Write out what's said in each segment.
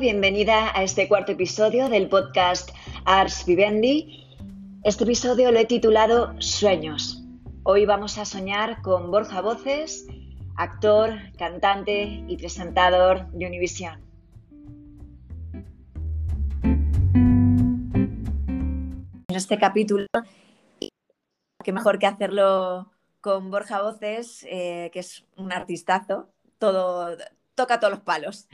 Bienvenida a este cuarto episodio del podcast Ars Vivendi. Este episodio lo he titulado Sueños. Hoy vamos a soñar con Borja Voces, actor, cantante y presentador de Univisión. En este capítulo, qué mejor que hacerlo con Borja Voces, eh, que es un artistazo, toca todos los palos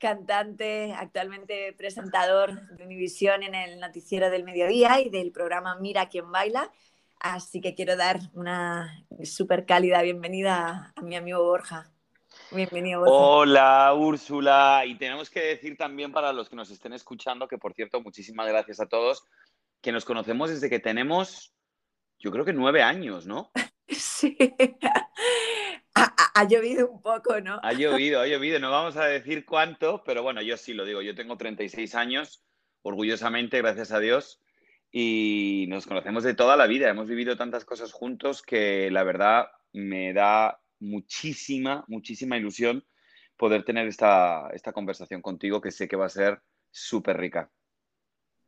cantante, actualmente presentador de Univisión en el noticiero del mediodía y del programa Mira quién baila. Así que quiero dar una súper cálida bienvenida a mi amigo Borja. Bienvenido, Borja. Hola, Úrsula. Y tenemos que decir también para los que nos estén escuchando, que por cierto, muchísimas gracias a todos, que nos conocemos desde que tenemos, yo creo que nueve años, ¿no? Sí ha, llovido un poco, ¿no? Ha llovido, ha llovido. No vamos a decir cuánto, pero bueno, yo sí lo digo. Yo tengo 36 años, orgullosamente, gracias a Dios. Y nos conocemos de toda la vida. Hemos vivido tantas cosas juntos que la verdad me da muchísima, muchísima ilusión poder tener esta, esta conversación contigo que sé que va a ser súper rica.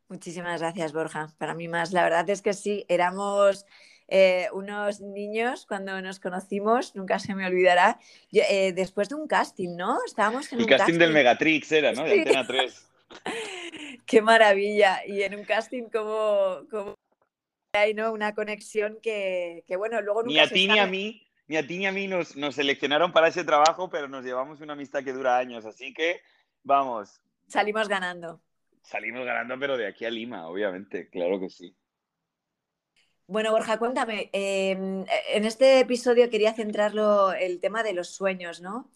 Muchísimas gracias, Borja. Para mí más, la verdad es que sí, éramos eh, unos niños cuando nos conocimos, nunca se me olvidará, eh, después de un casting, ¿no? Estábamos en El casting, del Megatrix era, ¿no? De Antena 3. Qué maravilla. Y en un casting como, como hay ¿no? una conexión que, bueno, luego nunca Ni a ti ni a mí, ni a ti ni a mí nos, nos seleccionaron para ese trabajo, pero nos llevamos una amistad que dura años, así que vamos. Salimos ganando. Salimos ganando, pero de aquí a Lima, obviamente, claro que sí. Bueno, Borja, cuéntame, em, en este episodio quería centrarlo el tema de los sueños, ¿no?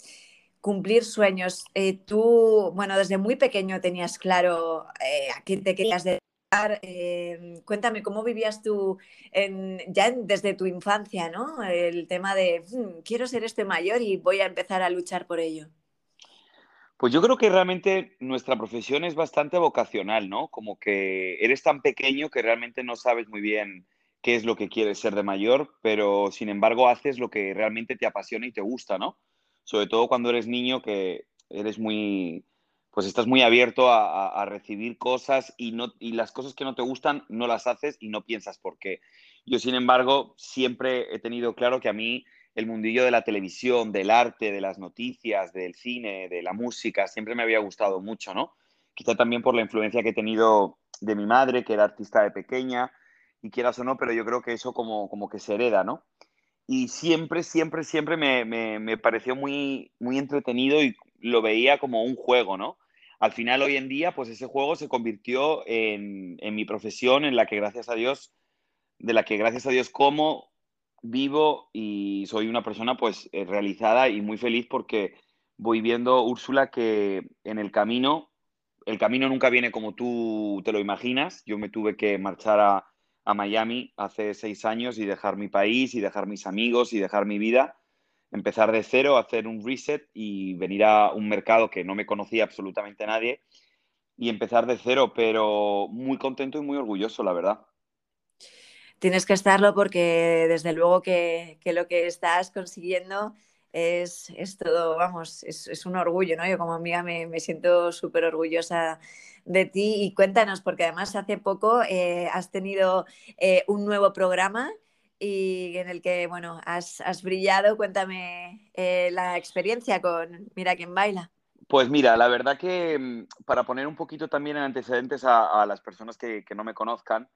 Cumplir sueños. Eh, tú, bueno, desde muy pequeño tenías claro eh, a qué te querías dedicar. Em, cuéntame, ¿cómo vivías tú ya desde tu infancia, ¿no? El tema de, hmm, quiero ser este mayor y voy a empezar a luchar por ello. Pues yo creo que realmente nuestra profesión es bastante vocacional, ¿no? Como que eres tan pequeño que realmente no sabes muy bien qué es lo que quieres ser de mayor, pero sin embargo haces lo que realmente te apasiona y te gusta, ¿no? Sobre todo cuando eres niño que eres muy, pues estás muy abierto a, recibir cosas y, no, y las cosas que no te gustan no las haces y no piensas por qué. Yo, sin embargo, siempre he tenido claro que a mí el mundillo de la televisión, del arte, de las noticias, del cine, de la música, siempre me había gustado mucho, ¿no? Quizá también por la influencia que he tenido de mi madre, que era artista de pequeña, y quieras o no, pero yo creo que eso como, como que se hereda, ¿no? Y siempre, siempre, siempre me, me, pareció muy, muy entretenido y lo veía como un juego, ¿no? Al final, hoy en día, pues ese juego se convirtió en, en mi profesión, en la que gracias a Dios, de la que gracias a Dios como, vivo y soy una persona pues eh, realizada y muy feliz porque voy viendo, Úrsula, que en el camino, el camino nunca viene como tú te lo imaginas. Yo me tuve que marchar a, a Miami hace seis años y dejar mi país y dejar mis amigos y dejar mi vida, empezar de cero, hacer un reset y venir a un mercado que no me conocía absolutamente nadie y empezar de cero, pero muy contento y muy orgulloso, la verdad. Tienes que estarlo porque desde luego que, lo que estás consiguiendo es, todo, vamos, es, un orgullo, ¿no? Yo como amiga me, me siento súper orgullosa de ti y cuéntanos, porque además hace poco eh, has tenido eh, un nuevo programa y en el que, bueno, has, brillado. Cuéntame eh, la experiencia con Mira quién baila. Pues mira, la verdad que mm, para poner un poquito también en antecedentes a, las personas que, que, no me conozcan,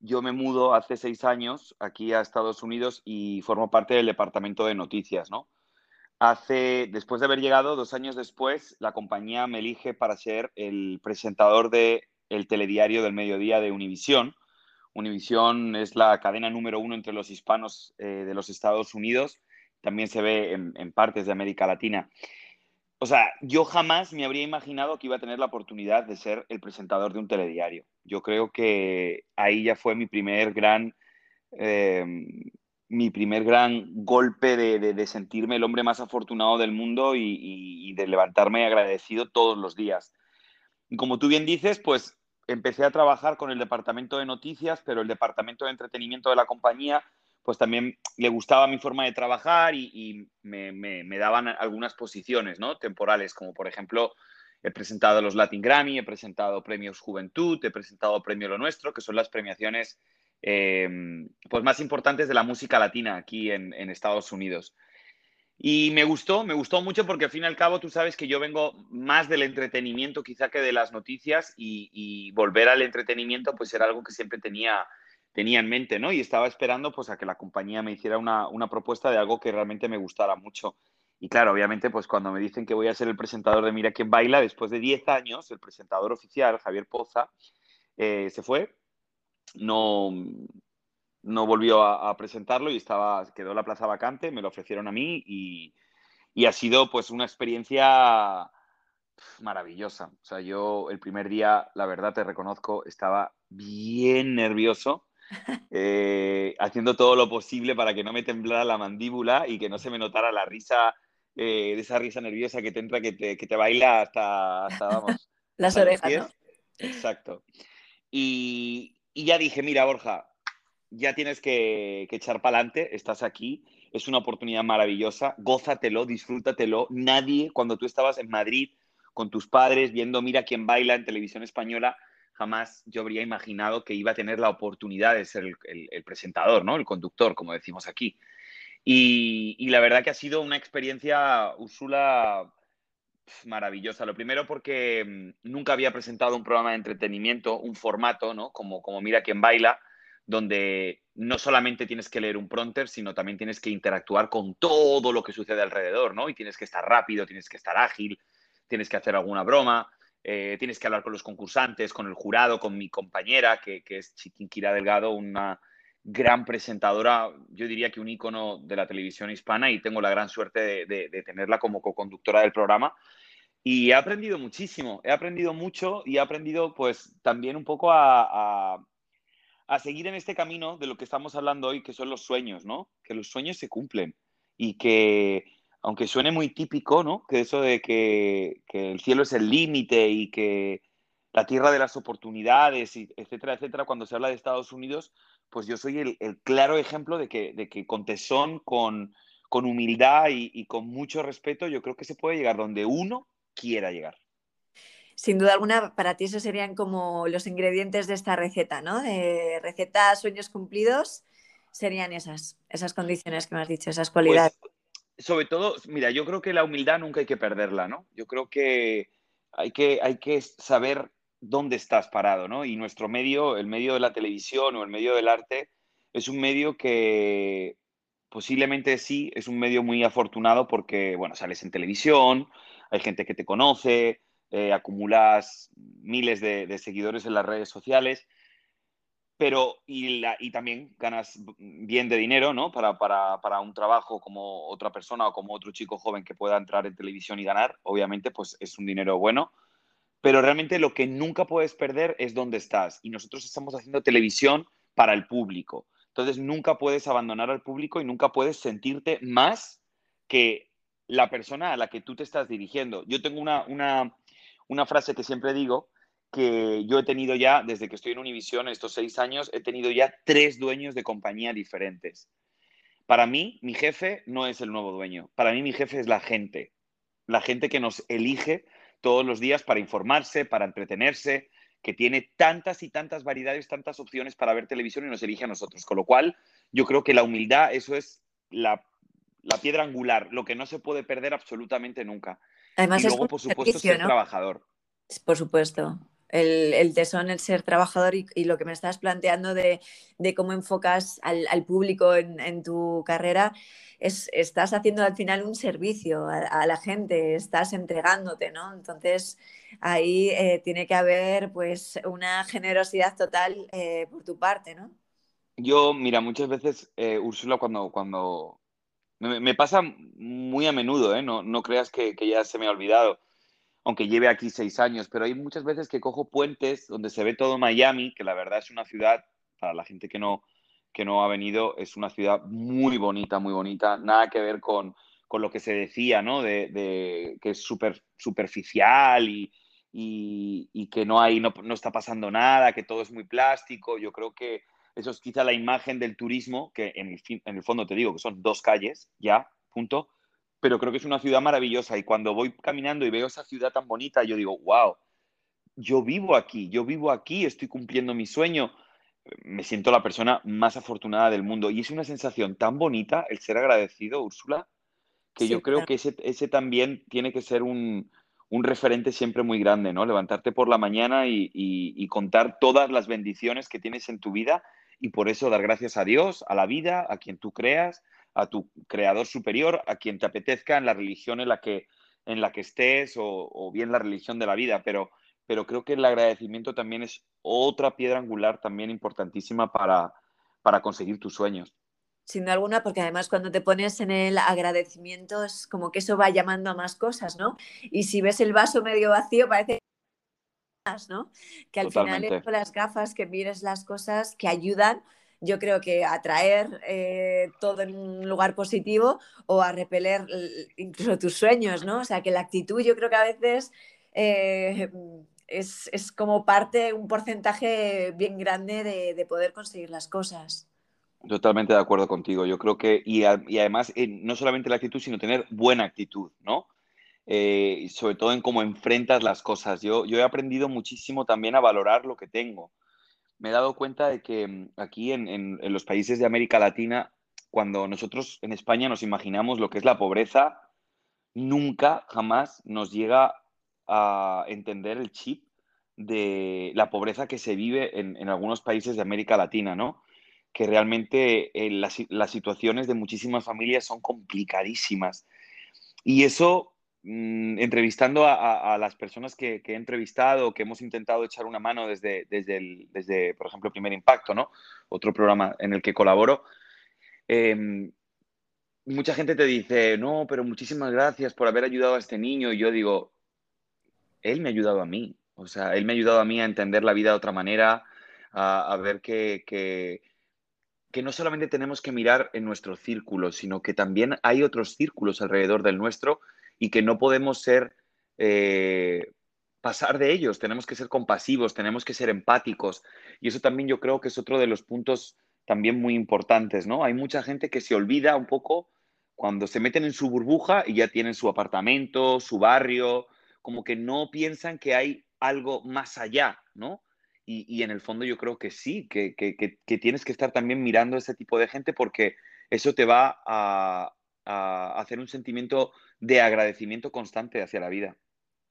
yo me mudo hace seis años aquí a Estados Unidos y formo parte del departamento de noticias, ¿no? Hace, después de haber llegado, dos años después, la compañía me elige para ser el presentador del el telediario del mediodía de Univisión. Univisión es la cadena número uno entre los hispanos eh, de los Estados Unidos. También se ve en, en, partes de América Latina. O sea, yo jamás me habría imaginado que iba a tener la oportunidad de ser el presentador de un telediario. Yo creo que ahí ya fue mi primer gran eh, mi primer gran golpe de, sentirme el hombre más afortunado del mundo y, de levantarme agradecido todos los días. Y como tú bien dices, pues empecé a trabajar con el departamento de noticias, pero el departamento de entretenimiento de la compañía pues también le gustaba mi forma de trabajar y, me, daban algunas posiciones, ¿no? Temporales, como por ejemplo, he presentado los Latin Grammy, he presentado premios Juventud, he presentado Premio Lo Nuestro, que son las premiaciones em, pues más importantes de la música latina aquí en, Estados Unidos. Y me gustó, me gustó mucho porque al fin y al cabo tú sabes que yo vengo más del entretenimiento quizá que de las noticias y, volver al entretenimiento pues era algo que siempre tenía tenía en mente, ¿no? Y estaba esperando pues a que la compañía me hiciera una, propuesta de algo que realmente me gustara mucho. Y claro, obviamente, pues cuando me dicen que voy a ser el presentador de Mira quién baila, después de 10 años, el presentador oficial, Javier Poza, eh, se fue, no, no volvió a, presentarlo y estaba, quedó la plaza vacante, me lo ofrecieron a mí y, y ha sido pues una experiencia maravillosa. O sea, yo el primer día, la verdad te reconozco, estaba bien nervioso eh, haciendo todo lo posible para que no me temblara la mandíbula y que no se me notara la risa, eh, de esa risa nerviosa que te entra, que te, baila hasta, vamos. Las orejas, Exacto. Y, ya dije, mira, Borja, ya tienes que, que echar para adelante, estás aquí, es una oportunidad maravillosa, gózatelo, disfrútatelo. Nadie, cuando tú estabas en Madrid con tus padres, viendo Mira quién baila en televisión española, jamás yo habría imaginado que iba a tener la oportunidad de ser el, presentador, ¿no? El conductor, como decimos aquí. Y, la verdad que ha sido una experiencia, Úrsula, maravillosa. Lo primero porque mm, nunca había presentado un programa de entretenimiento, un formato, ¿no? Como, como Mira quién baila, donde no solamente tienes que leer un prompter, sino también tienes que interactuar con todo lo que sucede alrededor, ¿no? Y tienes que estar rápido, tienes que estar ágil, tienes que hacer alguna broma. Eh, tienes que hablar con los concursantes, con el jurado, con mi compañera, que, es Chiquinquira Delgado, una gran presentadora, yo diría que un ícono de la televisión hispana y tengo la gran suerte de, tenerla como co-conductora del programa. Y he aprendido muchísimo, he aprendido mucho y he aprendido pues también un poco a, a seguir en este camino de lo que estamos hablando hoy, que son los sueños, ¿no? Que los sueños se cumplen y que aunque suene muy típico, ¿no? Que eso de que, el cielo es el límite y que la tierra de las oportunidades, etcétera, etcétera, cuando se habla de Estados Unidos, pues yo soy el, claro ejemplo de que, de que con tesón, con, humildad y, con mucho respeto, yo creo que se puede llegar donde uno quiera llegar. Sin duda alguna, para ti esos serían como los ingredientes de esta receta, ¿no? De receta sueños cumplidos, serían esas, esas condiciones que me has dicho, esas pues, cualidades sobre todo, mira, yo creo que la humildad nunca hay que perderla, ¿no? Yo creo que hay que, hay que saber dónde estás parado, ¿no? Y nuestro medio, el medio de la televisión o el medio del arte, es un medio que posiblemente sí, es un medio muy afortunado porque, bueno, sales en televisión, hay gente que te conoce, eh, acumulas miles de seguidores en las redes sociales, pero y, y, también ganas bien de dinero, ¿no? Para, para, para, un trabajo como otra persona o como otro chico joven que pueda entrar en televisión y ganar, obviamente, pues es un dinero bueno. Pero realmente lo que nunca puedes perder es dónde estás. Y nosotros estamos haciendo televisión para el público. Entonces nunca puedes abandonar al público y nunca puedes sentirte más que la persona a la que tú te estás dirigiendo. Yo tengo una, una, una frase que siempre digo, que yo he tenido ya, desde que estoy en Univision, estos seis años, he tenido ya tres dueños de compañía diferentes. Para mí, mi jefe no es el nuevo dueño. Para mí, mi jefe es la gente. La gente que nos elige todos los días para informarse, para entretenerse, que tiene tantas y tantas variedades, tantas opciones para ver televisión y nos elige a nosotros. Con lo cual, yo creo que la humildad, eso es la, piedra angular, lo que no se puede perder absolutamente nunca. Además, y luego, por supuesto, ser trabajador. Por supuesto el, tesón, el ser trabajador y, lo que me estás planteando de, cómo enfocas al, público en, tu carrera, es, estás haciendo al final un servicio a, la gente, estás entregándote, ¿no? Entonces ahí eh, tiene que haber pues una generosidad total eh, por tu parte, ¿no? Yo, mira, muchas veces, eh, Úrsula, cuando, cuando me, pasa muy a menudo, no, no creas que ya se me ha olvidado aunque lleve aquí seis años, pero hay muchas veces que cojo puentes donde se ve todo Miami, que la verdad es una ciudad, para la gente que no, que no ha venido, es una ciudad muy bonita, muy bonita, nada que ver con, lo que se decía, ¿no? De, que es súper superficial y, y, que no, hay, no, no, está pasando nada, que todo es muy plástico. Yo creo que eso es quizá la imagen del turismo, que en el, en el fondo te digo que son dos calles, ya, punto, pero creo que es una ciudad maravillosa y cuando voy caminando y veo esa ciudad tan bonita, yo digo, wow, yo vivo aquí, yo vivo aquí, estoy cumpliendo mi sueño, me siento la persona más afortunada del mundo y es una sensación tan bonita el ser agradecido, Úrsula, que yo creo que ese, ese, también tiene que ser un, un, referente siempre muy grande, ¿no? Levantarte por la mañana y, y, y, contar todas las bendiciones que tienes en tu vida y por eso dar gracias a Dios, a la vida, a quien tú creas, a tu creador superior, a quien te apetezca en la religión en la que, en la que estés o, o bien la religión de la vida, pero pero creo que el agradecimiento también es otra piedra angular también importantísima para, para conseguir tus sueños. Sin duda alguna, porque además cuando te pones en el agradecimiento es como que eso va llamando a más cosas, ¿no? Y si ves el vaso medio vacío, parece más, ¿no? Que al Totalmente. final es con las gafas que mires las cosas que ayudan, yo creo que a traer eh, todo en un lugar positivo o a repeler incluso tus sueños, ¿no? O sea, que la actitud yo creo que a veces eh, es, es, como parte, un porcentaje bien grande de, de, poder conseguir las cosas. Totalmente de acuerdo contigo. Yo creo que, y, a, y además, eh, no solamente la actitud, sino tener buena actitud, ¿no? Eh, sobre todo en cómo enfrentas las cosas. Yo, yo he aprendido muchísimo también a valorar lo que tengo. Me he dado cuenta de que mm, aquí en, los países de América Latina, cuando nosotros en España nos imaginamos lo que es la pobreza, nunca, jamás nos llega a entender el chip de la pobreza que se vive en, en algunos países de América Latina, ¿no? Que realmente eh, las, las, situaciones de muchísimas familias son complicadísimas. Y eso, mmm, entrevistando a, las personas que, he entrevistado, que hemos intentado echar una mano desde, desde, por ejemplo, Primer Impacto, ¿no? Otro programa en el que colaboro. Eh, mucha gente te dice, no, pero muchísimas gracias por haber ayudado a este niño. Y yo digo, él me ha ayudado a mí. O sea, él me ha ayudado a mí a entender la vida de otra manera, a, a ver que, que, que, no solamente tenemos que mirar en nuestro círculo, sino que también hay otros círculos alrededor del nuestro y que no podemos ser, eh, pasar de ellos, tenemos que ser compasivos, tenemos que ser empáticos. Y eso también yo creo que es otro de los puntos también muy importantes, ¿no? Hay mucha gente que se olvida un poco cuando se meten en su burbuja y ya tienen su apartamento, su barrio, como que no piensan que hay algo más allá, ¿no? Y, y en el fondo yo creo que sí, que, que, que, tienes que estar también mirando a ese tipo de gente porque eso te va a, a hacer un sentimiento de agradecimiento constante hacia la vida.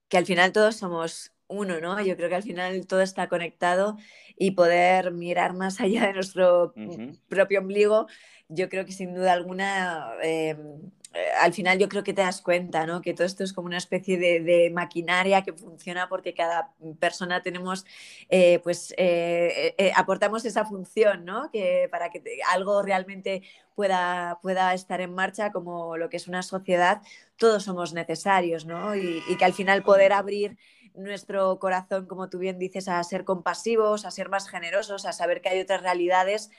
Que al final todos somos uno, ¿no? Yo creo que al final todo está conectado y poder mirar más allá de nuestro uh -huh. propio ombligo, yo creo que sin duda alguna eh, eh, al final yo creo que te das cuenta, ¿no? Que todo esto es como una especie de, de maquinaria que funciona porque cada persona tenemos, eh, pues, eh, eh, aportamos esa función, ¿no? Que para que algo realmente pueda, pueda estar en marcha como lo que es una sociedad, todos somos necesarios, ¿no? Y, y que al final poder abrir nuestro corazón, como tú bien dices, a ser compasivos, a ser más generosos, a saber que hay otras realidades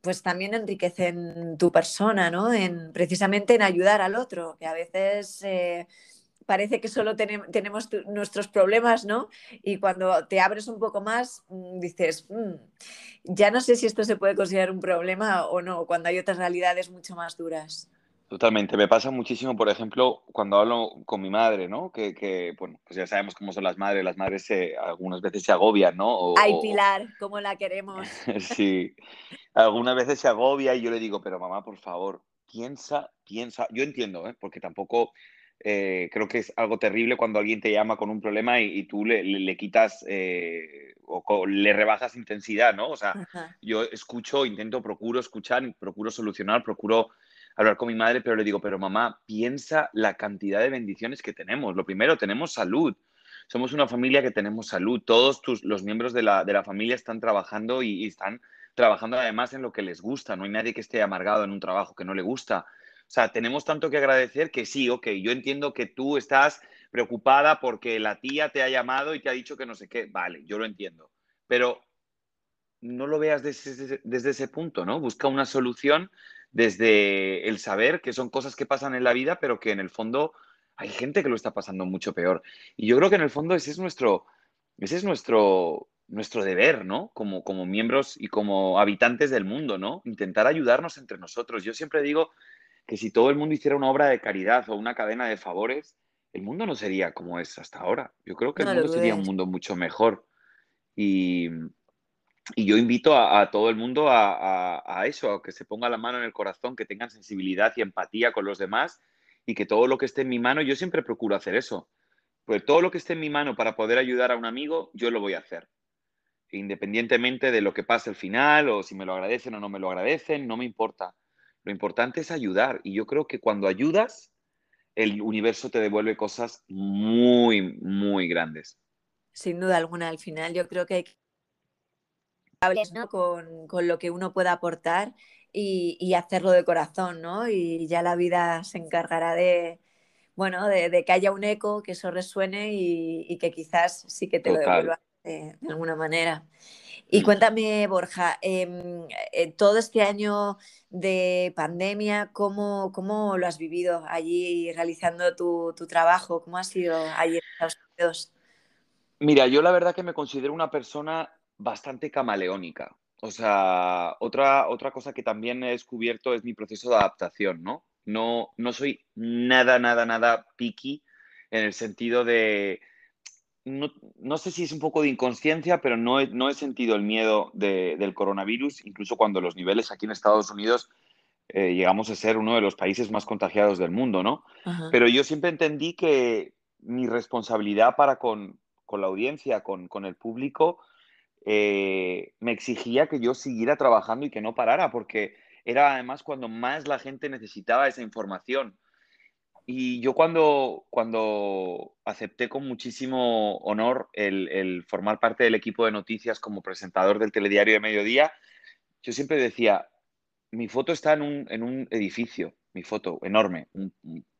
pues también enriquecen tu persona, ¿no? En, precisamente en ayudar al otro, que a veces eh, parece que solo ten tenemos nuestros problemas, ¿no? Y cuando te abres un poco más, mmm, dices, mmm, ya no sé si esto se puede considerar un problema o no, cuando hay otras realidades mucho más duras. Totalmente. Me pasa muchísimo, por ejemplo, cuando hablo con mi madre, ¿no? Que, que bueno, pues ya sabemos cómo son las madres. Las madres se, algunas veces se agobian, ¿no? O, Ay, Pilar, cómo la queremos. sí. Algunas veces se agobia y yo le digo, pero mamá, por favor, piensa, piensa. Yo entiendo, ¿eh? Porque tampoco eh, creo que es algo terrible cuando alguien te llama con un problema y, y tú le, le, le quitas eh, o, o, le rebajas intensidad, ¿no? O sea, Ajá. yo escucho, intento, procuro escuchar, procuro solucionar, procuro hablar con mi madre, pero le digo, pero mamá, piensa la cantidad de bendiciones que tenemos. Lo primero, tenemos salud. Somos una familia que tenemos salud. Todos tus, los miembros de la, de la familia están trabajando y, están trabajando además en lo que les gusta. No hay nadie que esté amargado en un trabajo que no le gusta. O sea, tenemos tanto que agradecer que sí, ok, yo entiendo que tú estás preocupada porque la tía te ha llamado y te ha dicho que no sé qué. Vale, yo lo entiendo. Pero no lo veas desde, desde ese punto, ¿no? Busca una solución desde el saber que son cosas que pasan en la vida, pero que en el fondo hay gente que lo está pasando mucho peor. Y yo creo que en el fondo ese es nuestro, ese es nuestro, nuestro deber, ¿no? Como, como miembros y como habitantes del mundo, ¿no? Intentar ayudarnos entre nosotros. Yo siempre digo que si todo el mundo hiciera una obra de caridad o una cadena de favores, el mundo no sería como es hasta ahora. Yo creo que el mundo sería un mundo mucho mejor. Y, yo invito a, todo el mundo a, eso, a que se ponga la mano en el corazón, que tengan sensibilidad y empatía con los demás y que todo lo que esté en mi mano, yo siempre procuro hacer eso. Pues todo lo que esté en mi mano para poder ayudar a un amigo, yo lo voy a hacer. Independientemente de lo que pase al final o si me lo agradecen o no me lo agradecen, no me importa. Lo importante es ayudar. Y yo creo que cuando ayudas, el universo te devuelve cosas muy, muy grandes. Sin duda alguna, al final yo creo que hay que ¿no? con, con, lo que uno pueda aportar y, y, hacerlo de corazón, ¿no? Y ya la vida se encargará de, bueno, de, de que haya un eco, que eso resuene y, y que quizás sí que te lo devuelva de, de alguna manera. Y mm. cuéntame, Borja, em, eh, todo este año de pandemia, ¿cómo, ¿cómo, lo has vivido allí realizando tu, tu, trabajo? ¿Cómo ha sido allí en Estados Unidos? Mira, yo la verdad que me considero una persona bastante camaleónica. O sea, otra, otra cosa que también he descubierto es mi proceso de adaptación, ¿no? No, no soy nada, nada, nada picky en el sentido de no, sé si es un poco de inconsciencia, pero no he, no he sentido el miedo del coronavirus, incluso cuando los niveles aquí en Estados Unidos eh, llegamos a ser uno de los países más contagiados del mundo, ¿no? Pero yo siempre entendí que mi responsabilidad para con, la audiencia, con, el público, eh, me exigía que yo siguiera trabajando y que no parara, porque era además cuando más la gente necesitaba esa información. Y yo cuando, cuando acepté con muchísimo honor el, formar parte del equipo de noticias como presentador del telediario de mediodía, yo siempre decía, mi foto está en un, edificio, mi foto enorme, un,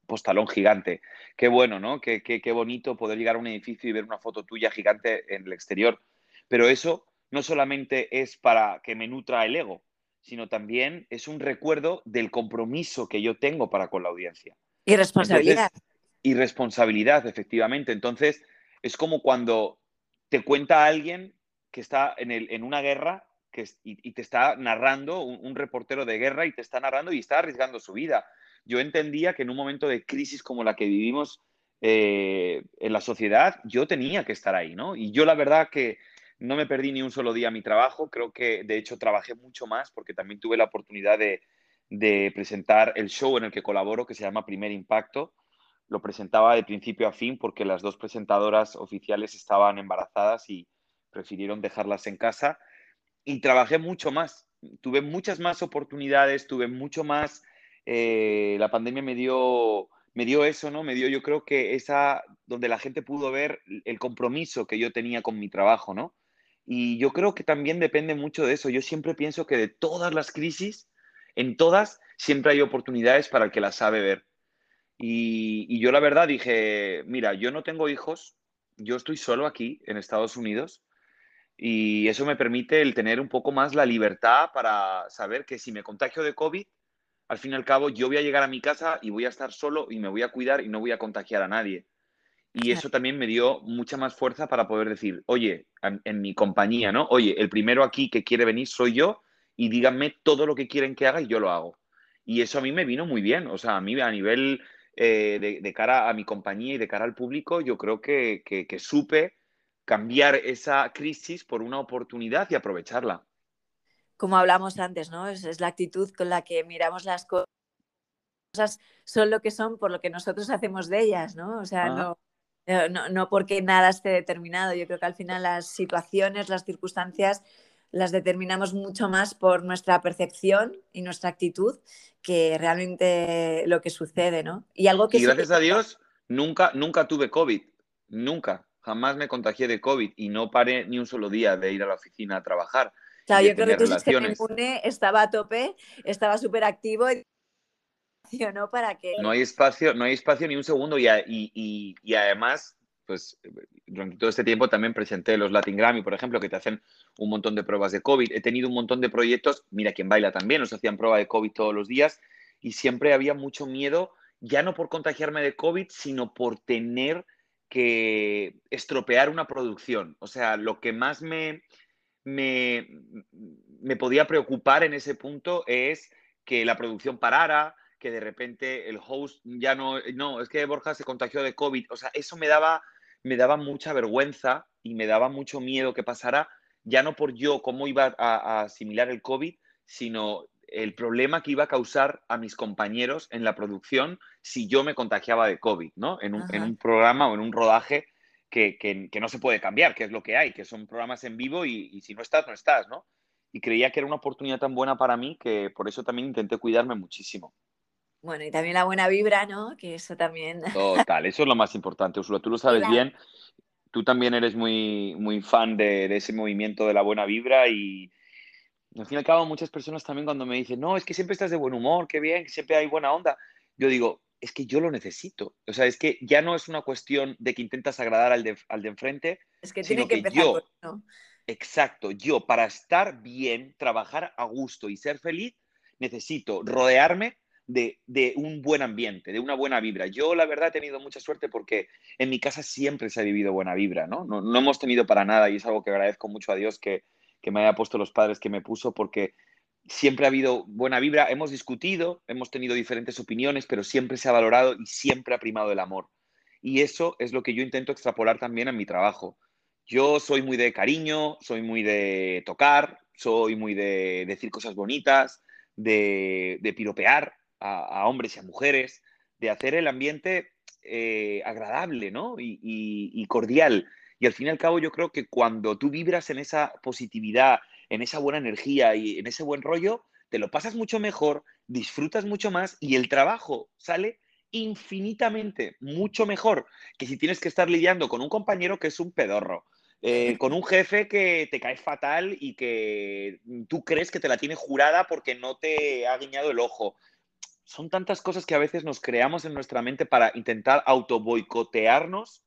postalón gigante. Qué bueno, ¿no? Qué, qué, qué bonito poder llegar a un edificio y ver una foto tuya gigante en el exterior. Pero eso no solamente es para que me nutra el ego, sino también es un recuerdo del compromiso que yo tengo para con la audiencia. Y responsabilidad. y responsabilidad, efectivamente. Entonces, es como cuando te cuenta alguien que está en, el, en una guerra que, y, te está narrando, un, reportero de guerra, y te está narrando y está arriesgando su vida. Yo entendía que en un momento de crisis como la que vivimos eh, en la sociedad, yo tenía que estar ahí, ¿no? Y yo la verdad que no me perdí ni un solo día mi trabajo, creo que de hecho trabajé mucho más porque también tuve la oportunidad de, presentar el show en el que colaboro, que se llama Primer Impacto. Lo presentaba de principio a fin porque las dos presentadoras oficiales estaban embarazadas y prefirieron dejarlas en casa. Y trabajé mucho más. Tuve muchas más oportunidades, tuve mucho más... Eh, la pandemia me dio, me dio eso, ¿no? Me dio, yo creo que esa, donde la gente pudo ver el compromiso que yo tenía con mi trabajo, ¿no? Y yo creo que también depende mucho de eso. Yo siempre pienso que de todas las crisis, en todas siempre hay oportunidades para el que las sabe ver. Y, yo la verdad dije, mira, yo no tengo hijos, yo estoy solo aquí en Estados Unidos y eso me permite el tener un poco más la libertad para saber que si me contagio de COVID, al fin y al cabo yo voy a llegar a mi casa y voy a estar solo y me voy a cuidar y no voy a contagiar a nadie. Y eso también me dio mucha más fuerza para poder decir, oye, en, en mi compañía, ¿no? Oye, el primero aquí que quiere venir soy yo y díganme todo lo que quieren que haga y yo lo hago. Y eso a mí me vino muy bien. O sea, a mí a nivel eh, de, cara a mi compañía y de cara al público, yo creo que, supe cambiar esa crisis por una oportunidad y aprovecharla. Como hablamos antes, ¿no? Es, la actitud con la que miramos las cosas. Son lo que son por lo que nosotros hacemos de ellas, ¿no? O sea, no, no, no porque nada esté determinado. Yo creo que al final las situaciones, las circunstancias las determinamos mucho más por nuestra percepción y nuestra actitud que realmente lo que sucede, ¿no? Y algo que... gracias a Dios nunca, nunca tuve COVID, nunca, jamás me contagié de COVID y no paré ni un solo día de ir a la oficina a trabajar. Claro, yo creo que tu sistema inmune estaba a tope, estaba súper activo. ¿No? Hay espacio, no hay espacio ni un segundo y además pues durante todo este tiempo también presenté los Latin Grammy, por ejemplo, que te hacen un montón de pruebas de COVID. He tenido un montón de proyectos, mira quien baila también, nos hacían prueba de COVID todos los días y siempre había mucho miedo, ya no por contagiarme de COVID, sino por tener que estropear una producción. O sea, lo que más me, me, me podía preocupar en ese punto es que la producción parara, que de repente el host ya no, no, es que Borja se contagió de COVID. O sea, eso me daba, me daba mucha vergüenza y me daba mucho miedo que pasara, ya no por yo cómo iba a, asimilar el COVID, sino el problema que iba a causar a mis compañeros en la producción si yo me contagiaba de COVID, ¿no? En un, programa o en un rodaje que, que, no se puede cambiar, que es lo que hay, que son programas en vivo y, y si no estás, no estás, ¿no? Y creía que era una oportunidad tan buena para mí que por eso también intenté cuidarme muchísimo. Bueno, y también la buena vibra, ¿no? Que eso también. Total, eso es lo más importante, Ursula. Tú lo sabes bien. Tú también eres muy, muy fan de, ese movimiento de la buena vibra y, al fin y al cabo muchas personas también cuando me dicen, no, es que siempre estás de buen humor, qué bien, que siempre hay buena onda. Yo digo, es que yo lo necesito. O sea, es que ya no es una cuestión de que intentas agradar al de, al de enfrente. Es que tiene que, empezar yo, ¿no? Exacto, yo para estar bien, trabajar a gusto y ser feliz, necesito rodearme de, un buen ambiente, de una buena vibra. Yo, la verdad, he tenido mucha suerte porque en mi casa siempre se ha vivido buena vibra, ¿no? No, hemos tenido para nada y es algo que agradezco mucho a Dios que, me haya puesto los padres que me puso porque siempre ha habido buena vibra. Hemos discutido, hemos tenido diferentes opiniones, pero siempre se ha valorado y siempre ha primado el amor. Y eso es lo que yo intento extrapolar también en mi trabajo. Yo soy muy de cariño, soy muy de tocar, soy muy de decir cosas bonitas, de piropear, a, hombres y a mujeres, de hacer el ambiente eh, agradable ¿no? y, cordial. Y al fin y al cabo yo creo que cuando tú vibras en esa positividad, en esa buena energía y en ese buen rollo, te lo pasas mucho mejor, disfrutas mucho más y el trabajo sale infinitamente mucho mejor que si tienes que estar lidiando con un compañero que es un pedorro, eh, con un jefe que te cae fatal y que tú crees que te la tiene jurada porque no te ha guiñado el ojo son tantas cosas que a veces nos creamos en nuestra mente para intentar auto boicotearnos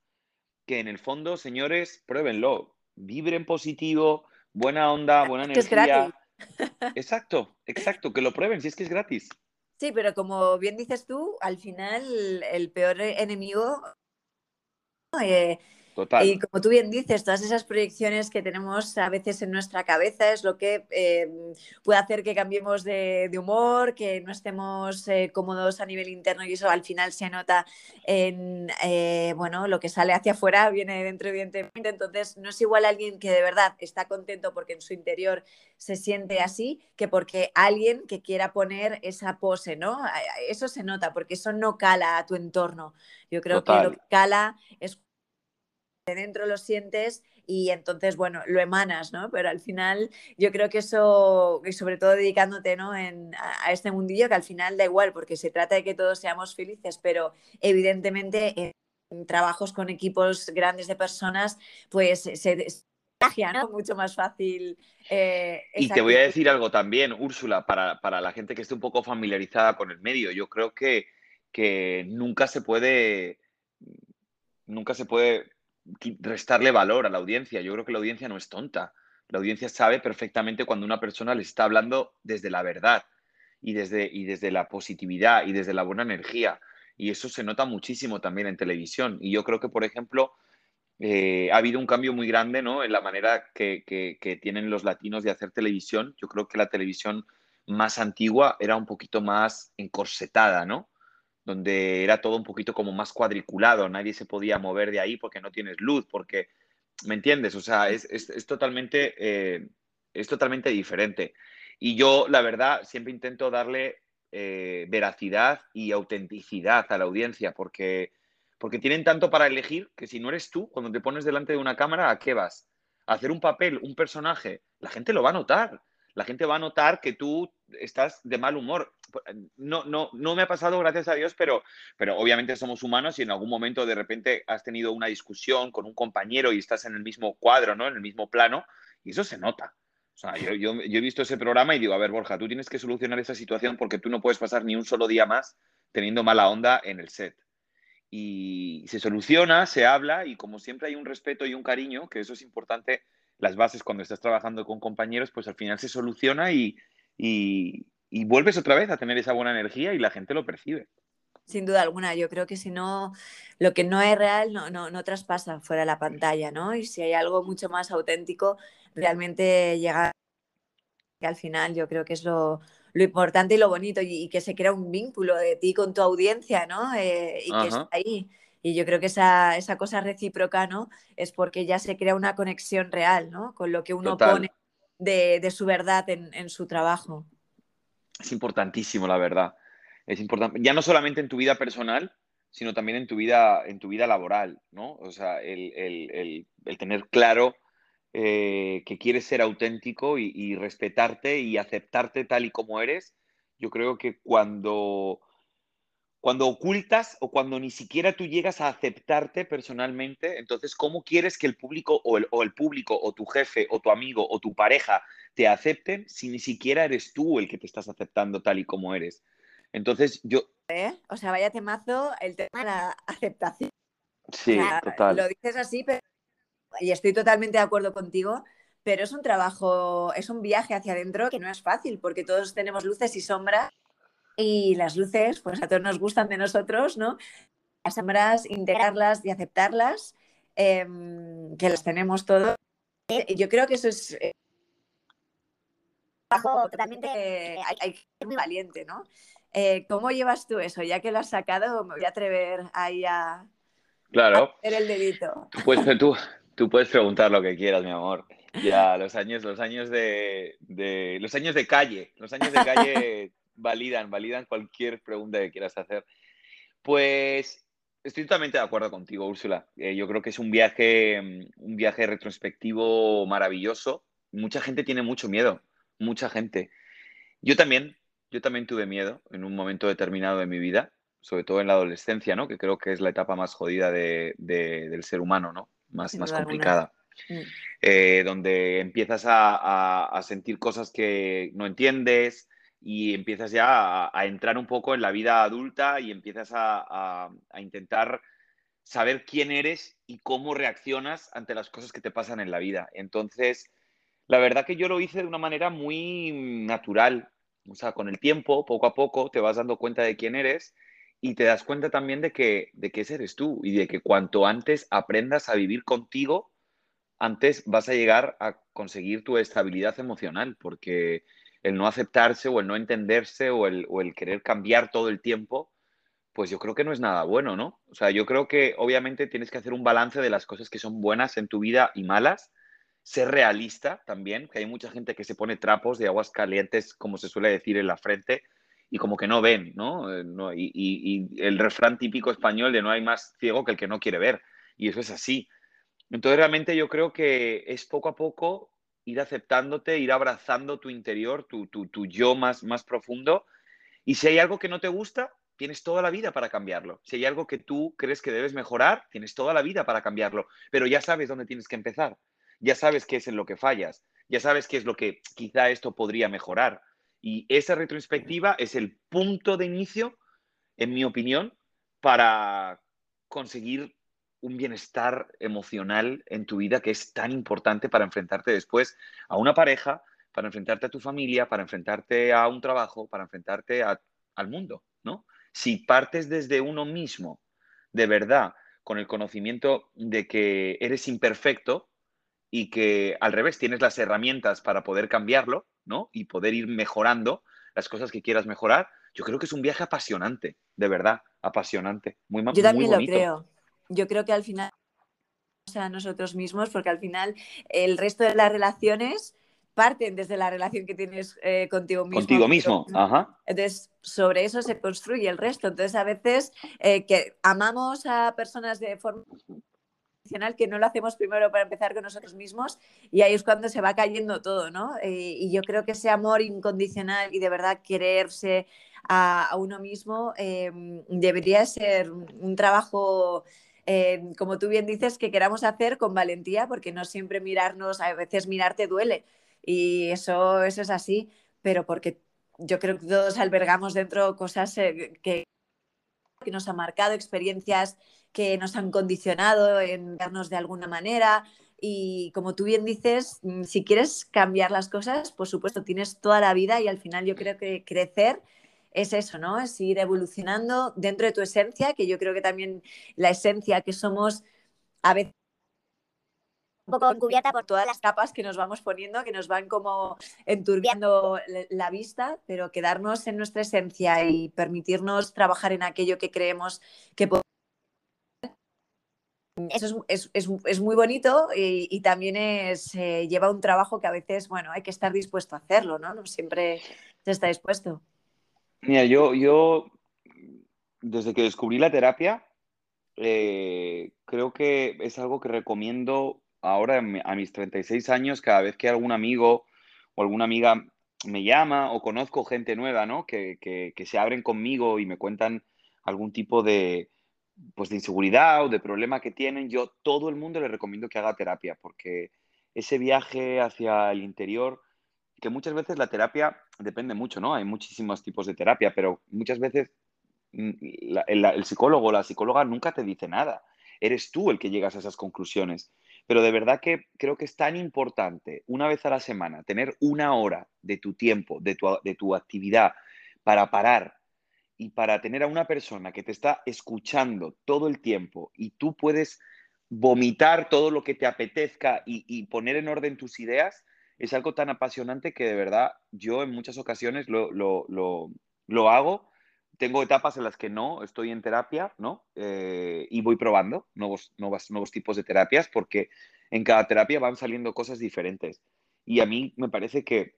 que en el fondo, señores, pruébenlo. Vibren positivo, buena onda, buena energía. Es gratis. Exacto, exacto, que lo prueben si es que es gratis. Sí, pero como bien dices tú, al final el peor enemigo eh, y como tú bien dices, todas esas proyecciones que tenemos a veces en nuestra cabeza es lo que eh, puede hacer que cambiemos de, humor, que no estemos eh, cómodos a nivel interno y eso al final se nota en, eh, bueno, lo que sale hacia afuera viene dentro evidentemente. Entonces no es igual alguien que de verdad está contento porque en su interior se siente así que porque alguien que quiera poner esa pose, ¿no? Eso se nota porque eso no cala a tu entorno. Yo creo que lo que cala es dentro lo sientes y entonces, bueno, lo emanas, ¿no? Pero al final yo creo que eso, y sobre todo dedicándote, ¿no? En, a, este mundillo, que al final da igual, porque se trata de que todos seamos felices, pero evidentemente en trabajos con equipos grandes de personas, pues se, contagia, ¿no? Mucho más fácil. Eh, y te voy a decir algo también, Úrsula, para, para, la gente que esté un poco familiarizada con el medio. Yo creo que, que nunca se puede, nunca se puede restarle valor a la audiencia. Yo creo que la audiencia no es tonta. La audiencia sabe perfectamente cuando una persona le está hablando desde la verdad y desde, y desde la positividad y desde la buena energía. Y eso se nota muchísimo también en televisión. Y yo creo que, por ejemplo, eh, ha habido un cambio muy grande ¿no? en la manera que, que, tienen los latinos de hacer televisión. Yo creo que la televisión más antigua era un poquito más encorsetada, ¿no? Donde era todo un poquito como más cuadriculado, nadie se podía mover de ahí porque no tienes luz, porque, ¿me entiendes? O sea, es, totalmente, eh, es totalmente diferente. Y yo, la verdad, siempre intento darle eh, veracidad y autenticidad a la audiencia, porque, porque tienen tanto para elegir que si no eres tú, cuando te pones delante de una cámara, ¿a qué vas? ¿A hacer un papel, un personaje? La gente lo va a notar la gente va a notar que tú estás de mal humor. No, no, no me ha pasado, gracias a Dios, pero, pero obviamente somos humanos y en algún momento de repente has tenido una discusión con un compañero y estás en el mismo cuadro, ¿no? En el mismo plano, y eso se nota. O sea, yo, yo, he visto ese programa y digo, a ver, Borja, tú tienes que solucionar esa situación porque tú no puedes pasar ni un solo día más teniendo mala onda en el set. Y se soluciona, se habla y como siempre hay un respeto y un cariño, que eso es importante las bases cuando estás trabajando con compañeros, pues al final se soluciona y, vuelves otra vez a tener esa buena energía y la gente lo percibe. Sin duda alguna, yo creo que si no, lo que no es real no, no, no traspasa fuera de la pantalla, ¿no? Y si hay algo mucho más auténtico, realmente llega que al final yo creo que es lo, lo importante y lo bonito y, que se crea un vínculo de ti con tu audiencia, ¿no? Eh, y que está ahí. Y yo creo que esa, esa, cosa recíproca, ¿no? Es porque ya se crea una conexión real, ¿no? Con lo que uno pone de, de, su verdad en, en, su trabajo. Es importantísimo, la verdad. Es importante, ya no solamente en tu vida personal, sino también en tu vida, en tu vida laboral, ¿no? O sea, el, el, el, el tener claro eh, que quieres ser auténtico y, respetarte y aceptarte tal y como eres, yo creo que cuando, cuando ocultas o cuando ni siquiera tú llegas a aceptarte personalmente, entonces, ¿cómo quieres que el público o el, o el público o tu jefe o tu amigo o tu pareja te acepten si ni siquiera eres tú el que te estás aceptando tal y como eres? Entonces, yo... ¿Eh? O sea, vaya temazo el tema de la aceptación. Sí, total. Lo dices así, pero y estoy totalmente de acuerdo contigo, pero es un trabajo, es un viaje hacia adentro que no es fácil porque todos tenemos luces y sombras y las luces, pues a todos nos gustan de nosotros, ¿no? Las sombras, integrarlas y aceptarlas, em, que las tenemos todos. Yo creo que eso es eh, totalmente, hay, que ser muy valiente, ¿no? Eh, ¿Cómo llevas tú eso? Ya que lo has sacado, me voy a atrever ahí a, claro. a el dedito. Pues tú, Tú puedes preguntar lo que quieras, mi amor. Ya los años, los años de, los años de calle, los años de calle validan, validan cualquier pregunta que quieras hacer. Pues estoy totalmente de acuerdo contigo, Úrsula. Eh, yo creo que es un viaje, un viaje retrospectivo maravilloso. Mucha gente tiene mucho miedo, mucha gente. Yo también, yo también tuve miedo en un momento determinado de mi vida, sobre todo en la adolescencia, ¿no? Que creo que es la etapa más jodida del ser humano, ¿no? más, más complicada. Mm. Eh, donde empiezas a, sentir cosas que no entiendes y empiezas ya a, entrar un poco en la vida adulta y empiezas a, intentar saber quién eres y cómo reaccionas ante las cosas que te pasan en la vida. Entonces, la verdad que yo lo hice de una manera muy natural. O sea, con el tiempo, poco a poco, te vas dando cuenta de quién eres y te das cuenta también de que, de que eres tú y de que cuanto antes aprendas a vivir contigo, antes vas a llegar a conseguir tu estabilidad emocional, porque el no aceptarse o el no entenderse o el, o el querer cambiar todo el tiempo, pues yo creo que no es nada bueno, ¿no? O sea, yo creo que obviamente tienes que hacer un balance de las cosas que son buenas en tu vida y malas, ser realista también, que hay mucha gente que se pone trapos de aguas calientes, como se suele decir en la frente, y como que no ven, ¿no? Eh, y, el refrán típico español de no hay más ciego que el que no quiere ver. Y eso es así. Entonces realmente yo creo que es poco a poco ir aceptándote, ir abrazando tu interior, tu, tu, tu yo más, más profundo. Y si hay algo que no te gusta, tienes toda la vida para cambiarlo. Si hay algo que tú crees que debes mejorar, tienes toda la vida para cambiarlo. Pero ya sabes dónde tienes que empezar. Ya sabes qué es en lo que fallas. Ya sabes qué es lo que quizá esto podría mejorar. Y esa retrospectiva es el punto de inicio, en mi opinión, para conseguir un bienestar emocional en tu vida que es tan importante para enfrentarte después a una pareja, para enfrentarte a tu familia, para enfrentarte a un trabajo, para enfrentarte al mundo, ¿no? Si partes desde uno mismo, de verdad, con el conocimiento de que eres imperfecto y que al revés tienes las herramientas para poder cambiarlo, y poder ir mejorando las cosas que quieras mejorar. Yo creo que es un viaje apasionante, de verdad, apasionante. Muy, Yo también lo creo. Yo creo que al final, a nosotros mismos, porque al final el resto de las relaciones parten desde la relación que tienes eh, contigo mismo. Contigo mismo, ajá. Entonces, sobre eso se construye el resto. Entonces, a veces eh, que amamos a personas de forma que no lo hacemos primero para empezar con nosotros mismos y ahí es cuando se va cayendo todo, ¿no? Eh, y yo creo que ese amor incondicional y de verdad quererse a, uno mismo em, debería ser un trabajo... Como tú bien dices, que queramos hacer con valentía, porque no siempre mirarnos, a veces mirarte duele, y eso, eso es así, pero porque yo creo que todos albergamos dentro cosas eh, que, que nos han marcado, experiencias que nos han condicionado en vernos de alguna manera. Y como tú bien dices, mm, si quieres cambiar las cosas, por supuesto, tienes toda la vida y al final yo creo que crecer es eso, ¿no? Es ir evolucionando dentro de tu esencia, que yo creo que también la esencia que somos a veces un poco encubierta por todas las capas que nos vamos poniendo, que nos van como enturbiando la vista, pero quedarnos en nuestra esencia y permitirnos trabajar en aquello que creemos que podemos eso es, muy bonito y, también es, eh, lleva un trabajo que a veces, bueno, hay que estar dispuesto a hacerlo, ¿no? No siempre se está dispuesto. Mira, yo, yo desde que descubrí la terapia, eh, creo que es algo que recomiendo ahora a mis 36 años, cada vez que algún amigo o alguna amiga me llama o conozco gente nueva, ¿no? Que, que se abren conmigo y me cuentan algún tipo de, pues de inseguridad o de problema que tienen, yo todo el mundo le recomiendo que haga terapia, porque ese viaje hacia el interior, que muchas veces la terapia depende mucho, ¿no? Hay muchísimos tipos de terapia, pero muchas veces mm, el, psicólogo o la psicóloga nunca te dice nada. Eres tú el que llegas a esas conclusiones. Pero de verdad que creo que es tan importante una vez a la semana tener una hora de tu tiempo, de tu, de tu actividad, para parar, y para tener a una persona que te está escuchando todo el tiempo y tú puedes vomitar todo lo que te apetezca y, poner en orden tus ideas, es algo tan apasionante que de verdad yo en muchas ocasiones lo, lo, hago. Tengo etapas en las que no, estoy en terapia, ¿no? Eh, y voy probando nuevos, nuevos, nuevos tipos de terapias porque en cada terapia van saliendo cosas diferentes. Y a mí me parece que,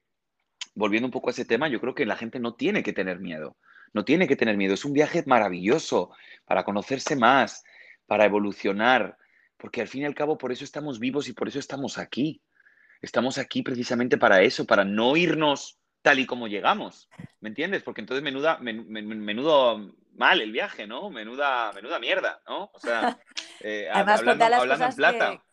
volviendo un poco a ese tema, yo creo que la gente no tiene que tener miedo. No tiene que tener miedo, es un viaje maravilloso para conocerse más, para evolucionar, porque al fin y al cabo por eso estamos vivos y por eso estamos aquí. Estamos aquí precisamente para eso, para no irnos tal y como llegamos, ¿me entiendes? Porque entonces menuda, menudo mal el viaje, ¿no? Menuda, menuda mierda, ¿no? O sea, eh, hablando, en plata. Que,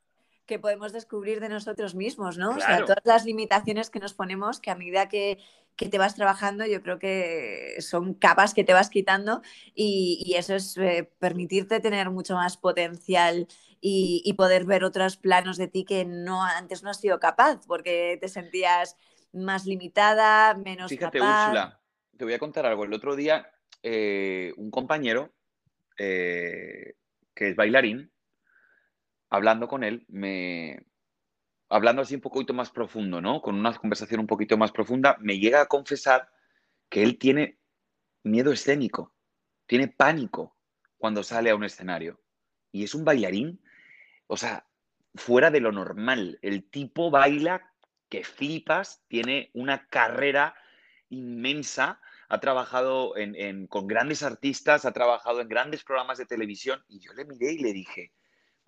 podemos descubrir de nosotros mismos, ¿no? O sea, todas las limitaciones que nos ponemos, que a medida que, que te vas trabajando, yo creo que son capas que te vas quitando y, eso es eh, permitirte tener mucho más potencial y, poder ver otros planos de ti que no antes no has sido capaz porque te sentías más limitada, menos Fíjate, Úrsula, te voy a contar algo. El otro día, eh, un compañero eh, que es bailarín, hablando con él, me, hablando así un poquito más profundo, ¿no? Con una conversación un poquito más profunda, me llega a confesar que él tiene miedo escénico, tiene pánico cuando sale a un escenario. Y es un bailarín, o sea, fuera de lo normal. El tipo baila que flipas, tiene una carrera inmensa, ha trabajado con grandes artistas, ha trabajado en grandes programas de televisión y yo le miré y le dije,